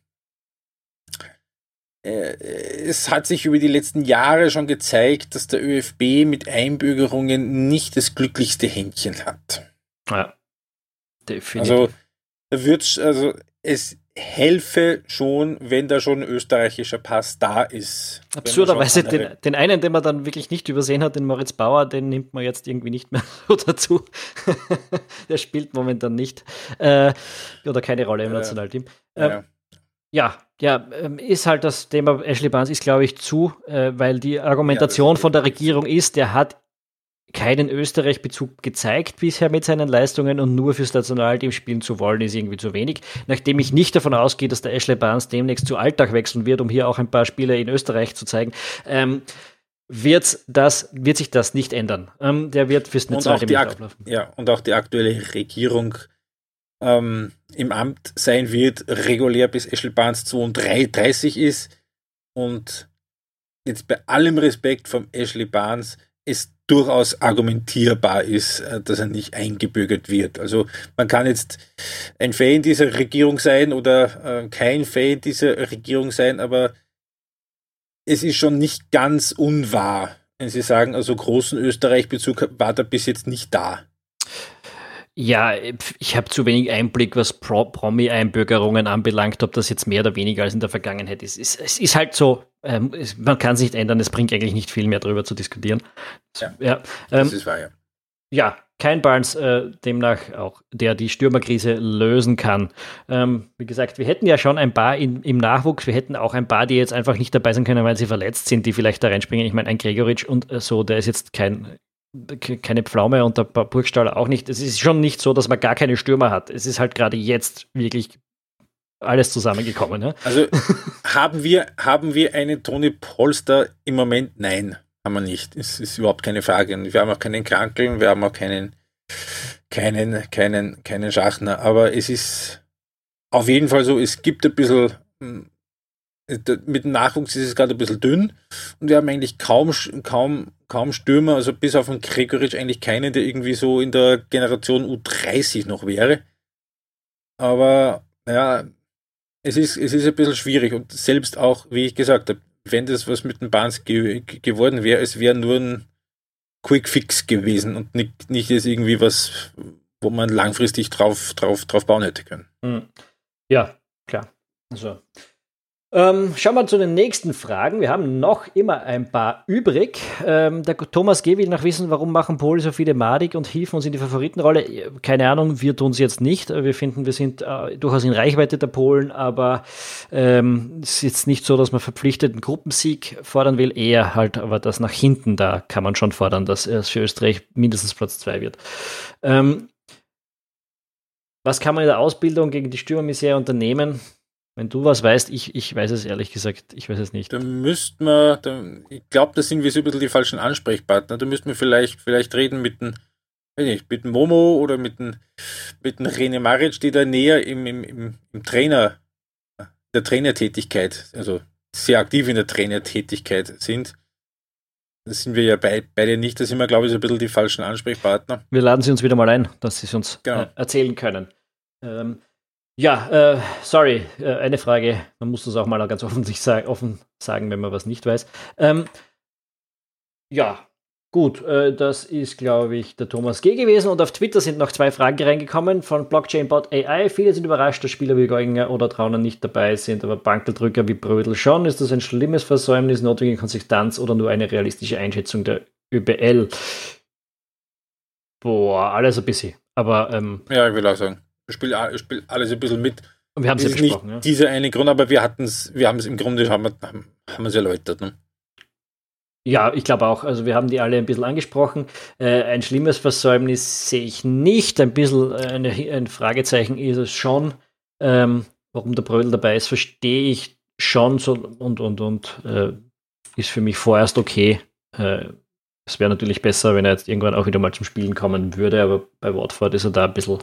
B: äh, es hat sich über die letzten Jahre schon gezeigt, dass der ÖFB mit Einbürgerungen nicht das glücklichste Händchen hat.
A: Ja,
B: definitiv. Also, da wird also es helfe schon, wenn da schon ein österreichischer Pass da ist.
A: Absurderweise den, den, einen, den man dann wirklich nicht übersehen hat, den Moritz Bauer, den nimmt man jetzt irgendwie nicht mehr [LAUGHS] so dazu. [LAUGHS] Der spielt momentan nicht äh, oder keine Rolle im äh, Nationalteam. Äh, ja. ja, ja, ähm, ist halt das Thema Ashley Barnes ist, glaube ich, zu, äh, weil die Argumentation ja, von der Regierung ist, der hat keinen Österreich-Bezug gezeigt bisher mit seinen Leistungen und nur fürs Nationalteam spielen zu wollen, ist irgendwie zu wenig. Nachdem ich nicht davon ausgehe, dass der Ashley Barnes demnächst zu Alltag wechseln wird, um hier auch ein paar Spiele in Österreich zu zeigen, ähm, wird, das, wird sich das nicht ändern. Ähm, der wird fürs
B: Nationalteam ablaufen. Ja, und auch die aktuelle Regierung ähm, im Amt sein wird, regulär bis Ashley Barnes 32 ist und jetzt bei allem Respekt vom Ashley Barnes es durchaus argumentierbar ist, äh, dass er nicht eingebürgert wird. Also man kann jetzt ein Fan dieser Regierung sein oder äh, kein Fan dieser Regierung sein, aber es ist schon nicht ganz unwahr, wenn Sie sagen, also großen Österreich-Bezug war da bis jetzt nicht da.
A: Ja, ich habe zu wenig Einblick, was Pro Promi-Einbürgerungen anbelangt, ob das jetzt mehr oder weniger als in der Vergangenheit ist. Es, es ist halt so, ähm, es, man kann es nicht ändern, es bringt eigentlich nicht viel mehr darüber zu diskutieren.
B: Ja, ja ähm, das ist wahr, ja.
A: Ja, kein Barnes äh, demnach auch, der die Stürmerkrise lösen kann. Ähm, wie gesagt, wir hätten ja schon ein paar in, im Nachwuchs, wir hätten auch ein paar, die jetzt einfach nicht dabei sein können, weil sie verletzt sind, die vielleicht da reinspringen. Ich meine, ein Gregoritsch und äh, so, der ist jetzt kein keine Pflaume und der Burgstaller auch nicht. Es ist schon nicht so, dass man gar keine Stürmer hat. Es ist halt gerade jetzt wirklich alles zusammengekommen. Ne?
B: Also [LAUGHS] haben wir, haben wir einen Toni Polster im Moment? Nein, haben wir nicht. Es ist überhaupt keine Frage. Und wir haben auch keinen Krankeln, wir haben auch keinen, keinen, keinen, keinen Schachner. Aber es ist auf jeden Fall so, es gibt ein bisschen hm, mit dem Nachwuchs ist es gerade ein bisschen dünn und wir haben eigentlich kaum, kaum, kaum Stürmer, also bis auf den Gregoritsch eigentlich keinen, der irgendwie so in der Generation U30 noch wäre. Aber ja, es ist, es ist ein bisschen schwierig und selbst auch, wie ich gesagt habe, wenn das was mit den Bahns ge geworden wäre, es wäre nur ein Quick Fix gewesen und nicht, nicht jetzt irgendwie was, wo man langfristig drauf, drauf, drauf bauen hätte können. Hm.
A: Ja, klar. Also ähm, schauen wir zu den nächsten Fragen. Wir haben noch immer ein paar übrig. Ähm, der Thomas G. will noch wissen, warum machen Poli so viele Madig und hieven uns in die Favoritenrolle? Keine Ahnung, wir tun es jetzt nicht. Wir finden, wir sind äh, durchaus in Reichweite der Polen, aber ähm, es ist jetzt nicht so, dass man verpflichtet einen Gruppensieg fordern will. Eher halt aber das nach hinten, da kann man schon fordern, dass es für Österreich mindestens Platz 2 wird. Ähm, was kann man in der Ausbildung gegen die Stürmermisere unternehmen? Wenn du was weißt, ich, ich weiß es ehrlich gesagt, ich weiß es nicht.
B: Da müssten wir, ich glaube, da sind wir so ein bisschen die falschen Ansprechpartner. Da müssten wir vielleicht, vielleicht reden mit dem, nicht, mit dem Momo oder mit dem, mit dem Rene Maric, die da näher im, im, im, im Trainer, der Trainertätigkeit, also sehr aktiv in der Trainertätigkeit sind. Das sind wir ja bei, beide nicht, da sind wir, glaube ich, so ein bisschen die falschen Ansprechpartner.
A: Wir laden sie uns wieder mal ein, dass sie es uns genau. äh, erzählen können. Ähm, ja, äh, sorry, äh, eine Frage. Man muss das auch mal ganz offen, sich sagen, offen sagen, wenn man was nicht weiß. Ähm, ja, gut, äh, das ist, glaube ich, der Thomas G. gewesen. Und auf Twitter sind noch zwei Fragen reingekommen von Blockchain-Bot AI. Viele sind überrascht, dass Spieler wie Geuginger oder Trauner nicht dabei sind, aber Bankeldrücker wie Brödel schon. Ist das ein schlimmes Versäumnis, notwendige Konsistenz oder nur eine realistische Einschätzung der ÖBL? Boah, alles ein bisschen. Aber, ähm,
B: ja, ich will auch sagen spielt, spielt alles ein bisschen mit.
A: Und wir haben es ja.
B: Nicht ja. dieser eine Grund, aber wir hatten es, wir haben es im Grunde, haben wir, haben es erläutert. Ne?
A: Ja, ich glaube auch. Also wir haben die alle ein bisschen angesprochen. Äh, ein schlimmes Versäumnis sehe ich nicht. Ein bisschen eine, ein Fragezeichen ist es schon. Ähm, warum der Brödel dabei ist, verstehe ich schon so und und und äh, ist für mich vorerst okay. Äh, es wäre natürlich besser, wenn er jetzt irgendwann auch wieder mal zum Spielen kommen würde, aber bei Watford ist er da ein bisschen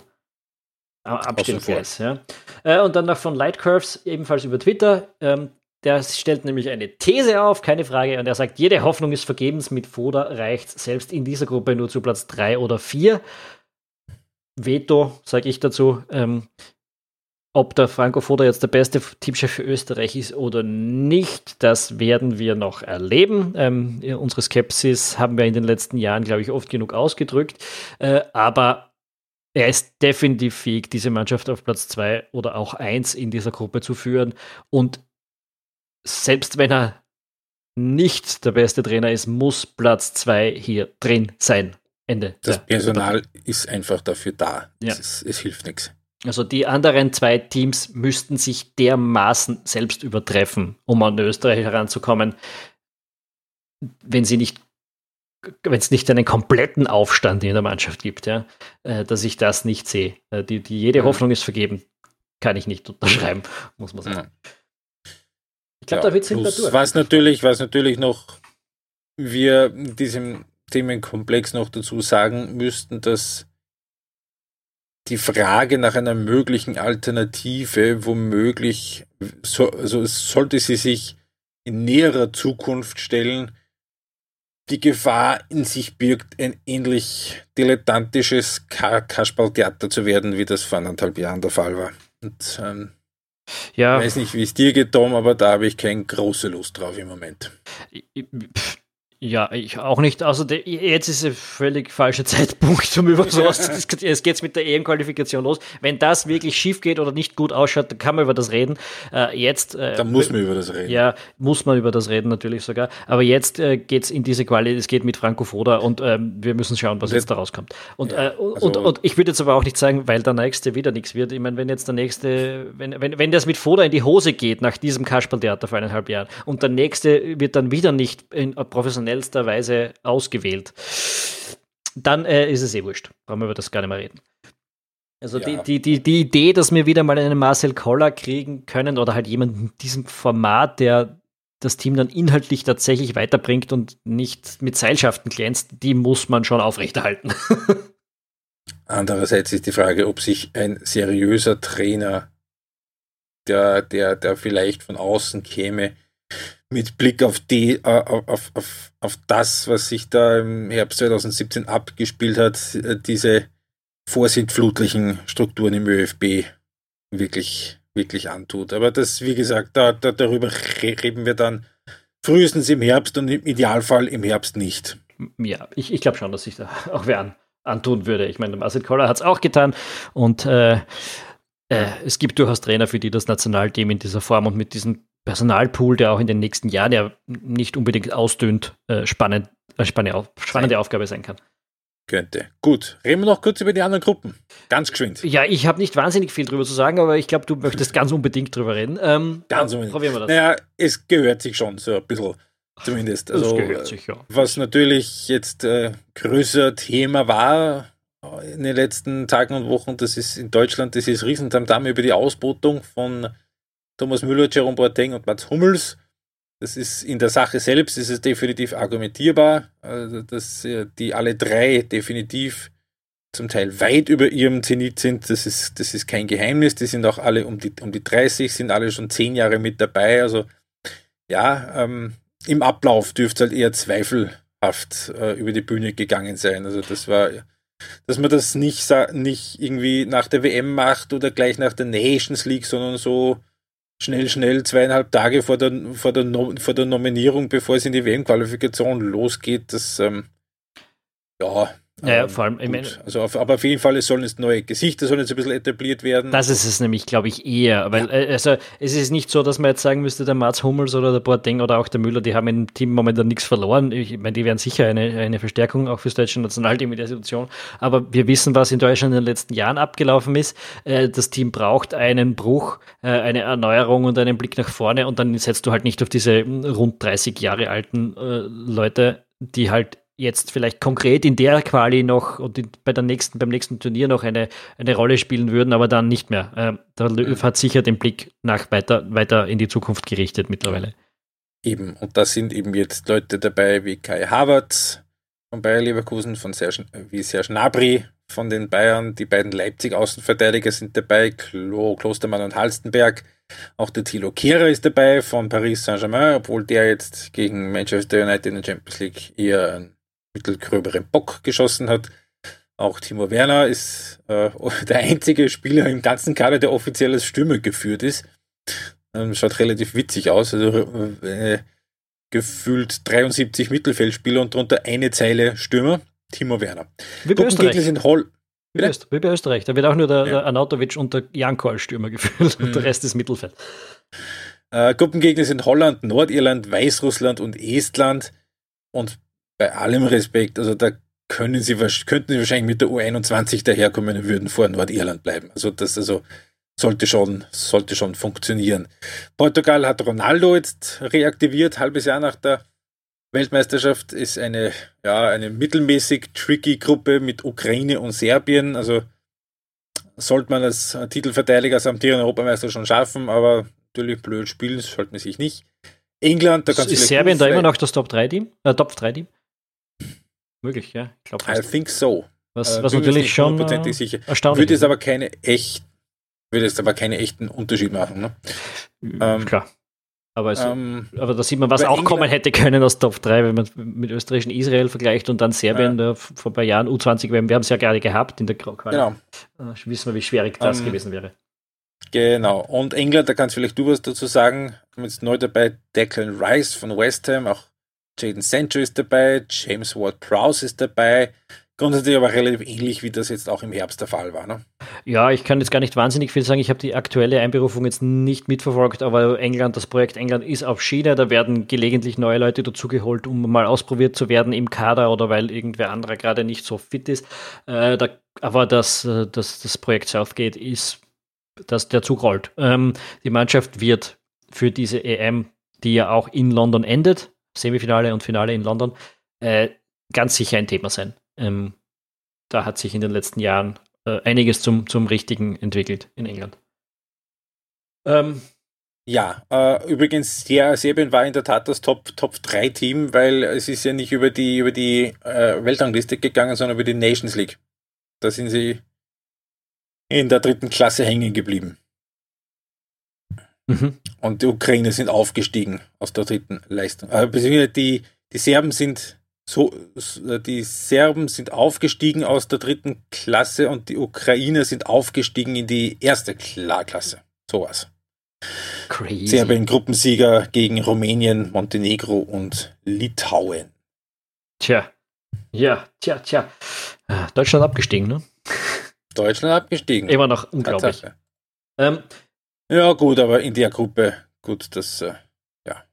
A: Abstellgleis, ja. Äh, und dann noch von Lightcurves, ebenfalls über Twitter. Ähm, der stellt nämlich eine These auf, keine Frage, und er sagt, jede Hoffnung ist vergebens, mit Foda reicht selbst in dieser Gruppe nur zu Platz 3 oder 4. Veto, sage ich dazu. Ähm, ob der Franco Foda jetzt der beste Teamchef für Österreich ist oder nicht, das werden wir noch erleben. Ähm, unsere Skepsis haben wir in den letzten Jahren, glaube ich, oft genug ausgedrückt. Äh, aber er ist definitiv fähig, diese Mannschaft auf Platz 2 oder auch 1 in dieser Gruppe zu führen. Und selbst wenn er nicht der beste Trainer ist, muss Platz 2 hier drin sein. Ende.
B: Das Personal ist einfach dafür da. Ja. Es, es hilft nichts.
A: Also die anderen zwei Teams müssten sich dermaßen selbst übertreffen, um an Österreich heranzukommen, wenn sie nicht wenn es nicht einen kompletten Aufstand in der Mannschaft gibt, ja, äh, dass ich das nicht sehe. Äh, die, die, jede Hoffnung ist vergeben. Kann ich nicht unterschreiben, [LAUGHS] muss man sagen.
B: Ich glaube, ja, da wird es durch. Was natürlich, was natürlich noch wir in diesem Themenkomplex noch dazu sagen müssten, dass die Frage nach einer möglichen Alternative womöglich, so, also sollte sie sich in näherer Zukunft stellen, die Gefahr in sich birgt, ein ähnlich dilettantisches Kasperltheater zu werden, wie das vor anderthalb Jahren der Fall war. Und ähm, ja. Ich weiß nicht, wie es dir geht, Tom, aber da habe ich keine große Lust drauf im Moment.
A: Ja, ich auch nicht. Also de, jetzt ist ein völlig falscher [LAUGHS] Zeitpunkt, um über sowas zu diskutieren. Es geht mit der EM-Qualifikation los. Wenn das wirklich schief geht oder nicht gut ausschaut, dann kann man über das reden. Äh, jetzt.
B: Äh, dann muss man über das reden.
A: Ja, muss man über das reden natürlich sogar. Aber jetzt äh, geht es in diese Quali. Es geht mit Franco Foda und ähm, wir müssen schauen, was jetzt da rauskommt. Und, ja, äh, also und, und, ich würde jetzt aber auch nicht sagen, weil der nächste wieder nichts wird. Ich meine, wenn jetzt der nächste, wenn, wenn, wenn das mit Foda in die Hose geht nach diesem Kasperltheater vor eineinhalb Jahren und der nächste wird dann wieder nicht in professionell professionellster Weise ausgewählt, dann äh, ist es eh wurscht. Brauchen wir über das gar nicht mehr reden. Also ja. die, die, die, die Idee, dass wir wieder mal einen Marcel Koller kriegen können oder halt jemanden in diesem Format, der das Team dann inhaltlich tatsächlich weiterbringt und nicht mit Seilschaften glänzt, die muss man schon aufrechterhalten. [LAUGHS]
B: Andererseits ist die Frage, ob sich ein seriöser Trainer, der, der, der vielleicht von außen käme, mit Blick auf die, äh, auf, auf, auf das, was sich da im Herbst 2017 abgespielt hat, äh, diese vorsintflutlichen Strukturen im ÖFB wirklich, wirklich antut. Aber das, wie gesagt, da, da, darüber reden wir dann frühestens im Herbst und im Idealfall im Herbst nicht.
A: Ja, ich, ich glaube schon, dass sich da [LAUGHS] auch wer an, antun würde. Ich meine, Marcel Koller hat es auch getan und äh, äh, es gibt durchaus Trainer, für die das Nationalteam in dieser Form und mit diesen Personalpool, der auch in den nächsten Jahren ja nicht unbedingt ausdünnt, äh, spannend, äh, spannende, spannende Aufgabe sein kann.
B: Könnte. Gut, reden wir noch kurz über die anderen Gruppen. Ganz geschwind.
A: Ja, ich habe nicht wahnsinnig viel drüber zu sagen, aber ich glaube, du möchtest ganz unbedingt drüber reden.
B: Ähm, ganz unbedingt. Probieren wir das. Naja, es gehört sich schon so ein bisschen, zumindest. Also, das gehört sich, ja. Was natürlich jetzt äh, größer Thema war äh, in den letzten Tagen und Wochen, das ist in Deutschland, das ist Riesentamtam über die Ausbotung von Thomas Müller, Jerome Boateng und Mats Hummels. Das ist in der Sache selbst ist es definitiv argumentierbar, also dass äh, die alle drei definitiv zum Teil weit über ihrem Zenit sind. Das ist, das ist kein Geheimnis. Die sind auch alle um die, um die 30, sind alle schon zehn Jahre mit dabei. Also ja, ähm, im Ablauf dürfte es halt eher zweifelhaft äh, über die Bühne gegangen sein. Also das war, dass man das nicht, nicht irgendwie nach der WM macht oder gleich nach der Nations League, sondern so schnell, schnell zweieinhalb Tage vor der, vor der, no vor der Nominierung, bevor es in die WM-Qualifikation losgeht, das ähm,
A: ja, ja, ähm, vor allem, ich
B: meine, also auf, aber auf jeden Fall, es sollen jetzt neue Gesichter, sollen jetzt ein bisschen etabliert werden.
A: Das ist es nämlich, glaube ich, eher. Weil, ja. Äh, also, es ist nicht so, dass man jetzt sagen müsste, der Mats Hummels oder der Boateng oder auch der Müller, die haben im Team momentan nichts verloren. Ich meine, die wären sicher eine, eine Verstärkung auch fürs deutsche Nationalteam in der Situation. Aber wir wissen, was in Deutschland in den letzten Jahren abgelaufen ist. Äh, das Team braucht einen Bruch, äh, eine Erneuerung und einen Blick nach vorne und dann setzt du halt nicht auf diese rund 30 Jahre alten Leute, die halt jetzt vielleicht konkret in der Quali noch und in, bei der nächsten, beim nächsten Turnier noch eine, eine Rolle spielen würden, aber dann nicht mehr. Ähm, der Löw hat sicher den Blick nach weiter, weiter in die Zukunft gerichtet mittlerweile.
B: Eben, und da sind eben jetzt Leute dabei wie Kai Havertz von Bayer Leverkusen, von Serge, wie Serge Gnabry von den Bayern, die beiden Leipzig-Außenverteidiger sind dabei, Klo, Klostermann und Halstenberg. Auch der Thilo Kehrer ist dabei von Paris Saint-Germain, obwohl der jetzt gegen Manchester United in der Champions League eher ein mittelgröberen Bock geschossen hat. Auch Timo Werner ist äh, [LAUGHS] der einzige Spieler im ganzen Kader, der offiziell als Stürmer geführt ist. Ähm, schaut relativ witzig aus. Also äh, gefühlt 73 Mittelfeldspieler und darunter eine Zeile Stürmer. Timo Werner.
A: Wie bei Österreich. sind Hol wie, Wie bei Österreich. Da wird auch nur der, ja. der Anatovic und der Janko als Stürmer geführt mhm. und der Rest ist Mittelfeld.
B: Äh, Gruppengegner sind Holland, Nordirland, Weißrussland und Estland. Und bei allem Respekt, also da können sie, könnten sie wahrscheinlich mit der U21 daherkommen und würden vor Nordirland bleiben. Also das also sollte schon, sollte schon funktionieren. Portugal hat Ronaldo jetzt reaktiviert, halbes Jahr nach der Weltmeisterschaft ist eine, ja, eine mittelmäßig tricky Gruppe mit Ukraine und Serbien. Also sollte man als Titelverteidiger, als amtierender Europameister schon schaffen, aber natürlich blöd spielen sollte man sich nicht. England,
A: da kannst du. Ist Serbien da immer noch das Top 3 Team? Äh, Top 3 Team? Möglich, ja.
B: Ich glaube I think so.
A: Was, äh, was natürlich schon
B: äh, sicher. erstaunlich Würde es aber keine echt, würde es aber keine echten Unterschied machen, ne?
A: Ähm, Klar. Aber, es, ähm, aber da sieht man, was auch England, kommen hätte können aus Top 3, wenn man mit österreichischen Israel vergleicht und dann Serbien ja. vor ein paar Jahren U20 Wir haben es ja gerade gehabt in der Quali. Genau. Äh, wissen wir, wie schwierig das ähm, gewesen wäre.
B: Genau. Und England, da kannst vielleicht du was dazu sagen. Jetzt neu dabei Declan Rice von West Ham, auch Jaden Sancho ist dabei, James Ward-Prowse ist dabei. Grundsätzlich aber relativ ähnlich, wie das jetzt auch im Herbst der Fall war. Ne?
A: Ja, ich kann jetzt gar nicht wahnsinnig viel sagen. Ich habe die aktuelle Einberufung jetzt nicht mitverfolgt, aber England, das Projekt England ist auf Schiene. Da werden gelegentlich neue Leute dazugeholt, um mal ausprobiert zu werden im Kader oder weil irgendwer anderer gerade nicht so fit ist. Äh, da, aber das, äh, das, das Projekt Southgate ist, dass der Zug rollt. Ähm, die Mannschaft wird für diese EM, die ja auch in London endet, Semifinale und Finale in London, äh, ganz sicher ein Thema sein. Ähm, da hat sich in den letzten Jahren äh, einiges zum, zum Richtigen entwickelt in England.
B: Ähm, ja, äh, übrigens, ja, Serbien war in der Tat das Top, Top 3 Team, weil es ist ja nicht über die, über die äh, Weltrangliste gegangen, sondern über die Nations League. Da sind sie in der dritten Klasse hängen geblieben. Mhm. Und die Ukraine sind aufgestiegen aus der dritten Leistung. Äh, beziehungsweise die, die Serben sind so, die Serben sind aufgestiegen aus der dritten Klasse und die Ukrainer sind aufgestiegen in die erste Klasse. Sowas. Crazy. Serbien Gruppensieger gegen Rumänien, Montenegro und Litauen.
A: Tja, ja, tja, tja. Ah, Deutschland abgestiegen, ne?
B: Deutschland abgestiegen.
A: Immer noch unglaublich.
B: Ähm, ja, gut, aber in der Gruppe, gut, das, äh, ja.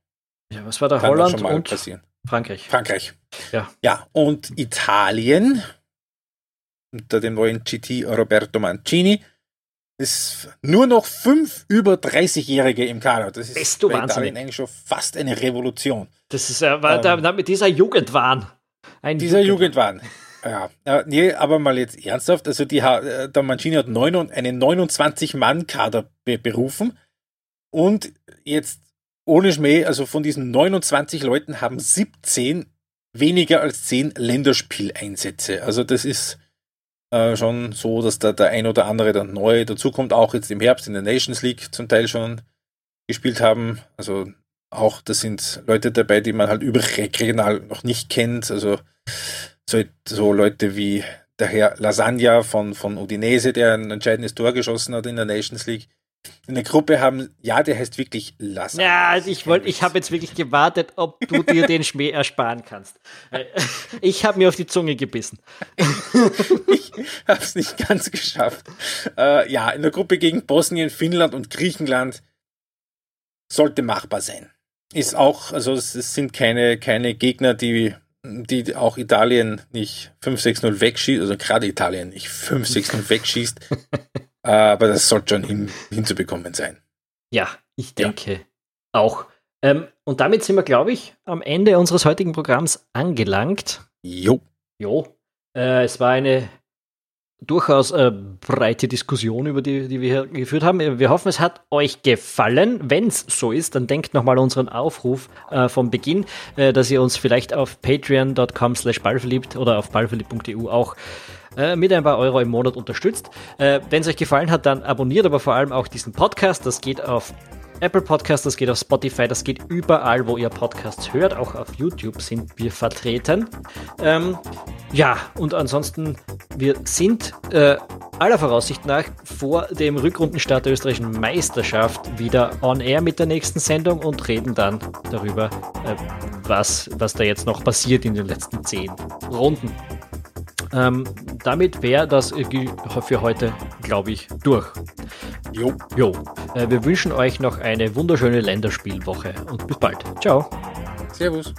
A: Ja, was war da Holland und
B: passieren.
A: Frankreich.
B: Frankreich. Ja. Ja, und Italien unter dem neuen GT Roberto Mancini ist nur noch fünf über 30-Jährige im Kader. Das ist
A: Bist du bei Italien
B: eigentlich schon fast eine Revolution.
A: Das ist äh, war ähm, da, mit dieser Jugendwahn.
B: Ein dieser Jugendwahn. Ja, äh, nee, aber mal jetzt ernsthaft. Also die, äh, der Mancini hat neun, einen 29-Mann-Kader berufen und jetzt ohne Schmäh, also von diesen 29 Leuten haben 17 weniger als 10 Länderspieleinsätze. Also das ist äh, schon so, dass da der ein oder andere dann neu dazukommt, auch jetzt im Herbst in der Nations League zum Teil schon gespielt haben. Also auch, das sind Leute dabei, die man halt überregional noch nicht kennt. Also so, so Leute wie der Herr Lasagna von, von Udinese, der ein entscheidendes Tor geschossen hat in der Nations League in der Gruppe haben, ja, der heißt wirklich Lasse.
A: Ja, also ich wollte, ich habe jetzt wirklich gewartet, ob du dir den Schmäh ersparen kannst. [LAUGHS] Ich habe mir auf die Zunge gebissen. [LAUGHS]
B: ich habe es nicht ganz geschafft. Äh, ja, in der Gruppe gegen Bosnien, Finnland und Griechenland sollte machbar sein. Ist auch, also es sind keine, keine Gegner, die, die auch Italien nicht 5-6-0 wegschießt, also gerade Italien nicht 5-6-0 wegschießt. [LAUGHS] Aber das sollte schon hin, hinzubekommen sein.
A: Ja, ich denke ja. auch. Ähm, und damit sind wir, glaube ich, am Ende unseres heutigen Programms angelangt.
B: Jo.
A: Jo. Äh, es war eine durchaus äh, breite Diskussion, über die, die wir hier geführt haben. Wir hoffen, es hat euch gefallen. Wenn es so ist, dann denkt nochmal unseren Aufruf äh, vom Beginn, äh, dass ihr uns vielleicht auf patreon.com slash ballverliebt oder auf ballverliebt.eu auch äh, mit ein paar Euro im Monat unterstützt. Äh, Wenn es euch gefallen hat, dann abonniert aber vor allem auch diesen Podcast. Das geht auf Apple Podcast, das geht auf Spotify, das geht überall, wo ihr Podcasts hört. Auch auf YouTube sind wir vertreten. Ähm, ja, und ansonsten, wir sind äh, aller Voraussicht nach vor dem Rückrundenstart der österreichischen Meisterschaft wieder on air mit der nächsten Sendung und reden dann darüber, äh, was, was da jetzt noch passiert in den letzten zehn Runden. Ähm, damit wäre das für heute, glaube ich, durch. Jo. Jo. Äh, wir wünschen euch noch eine wunderschöne Länderspielwoche und bis bald. Ciao.
B: Servus.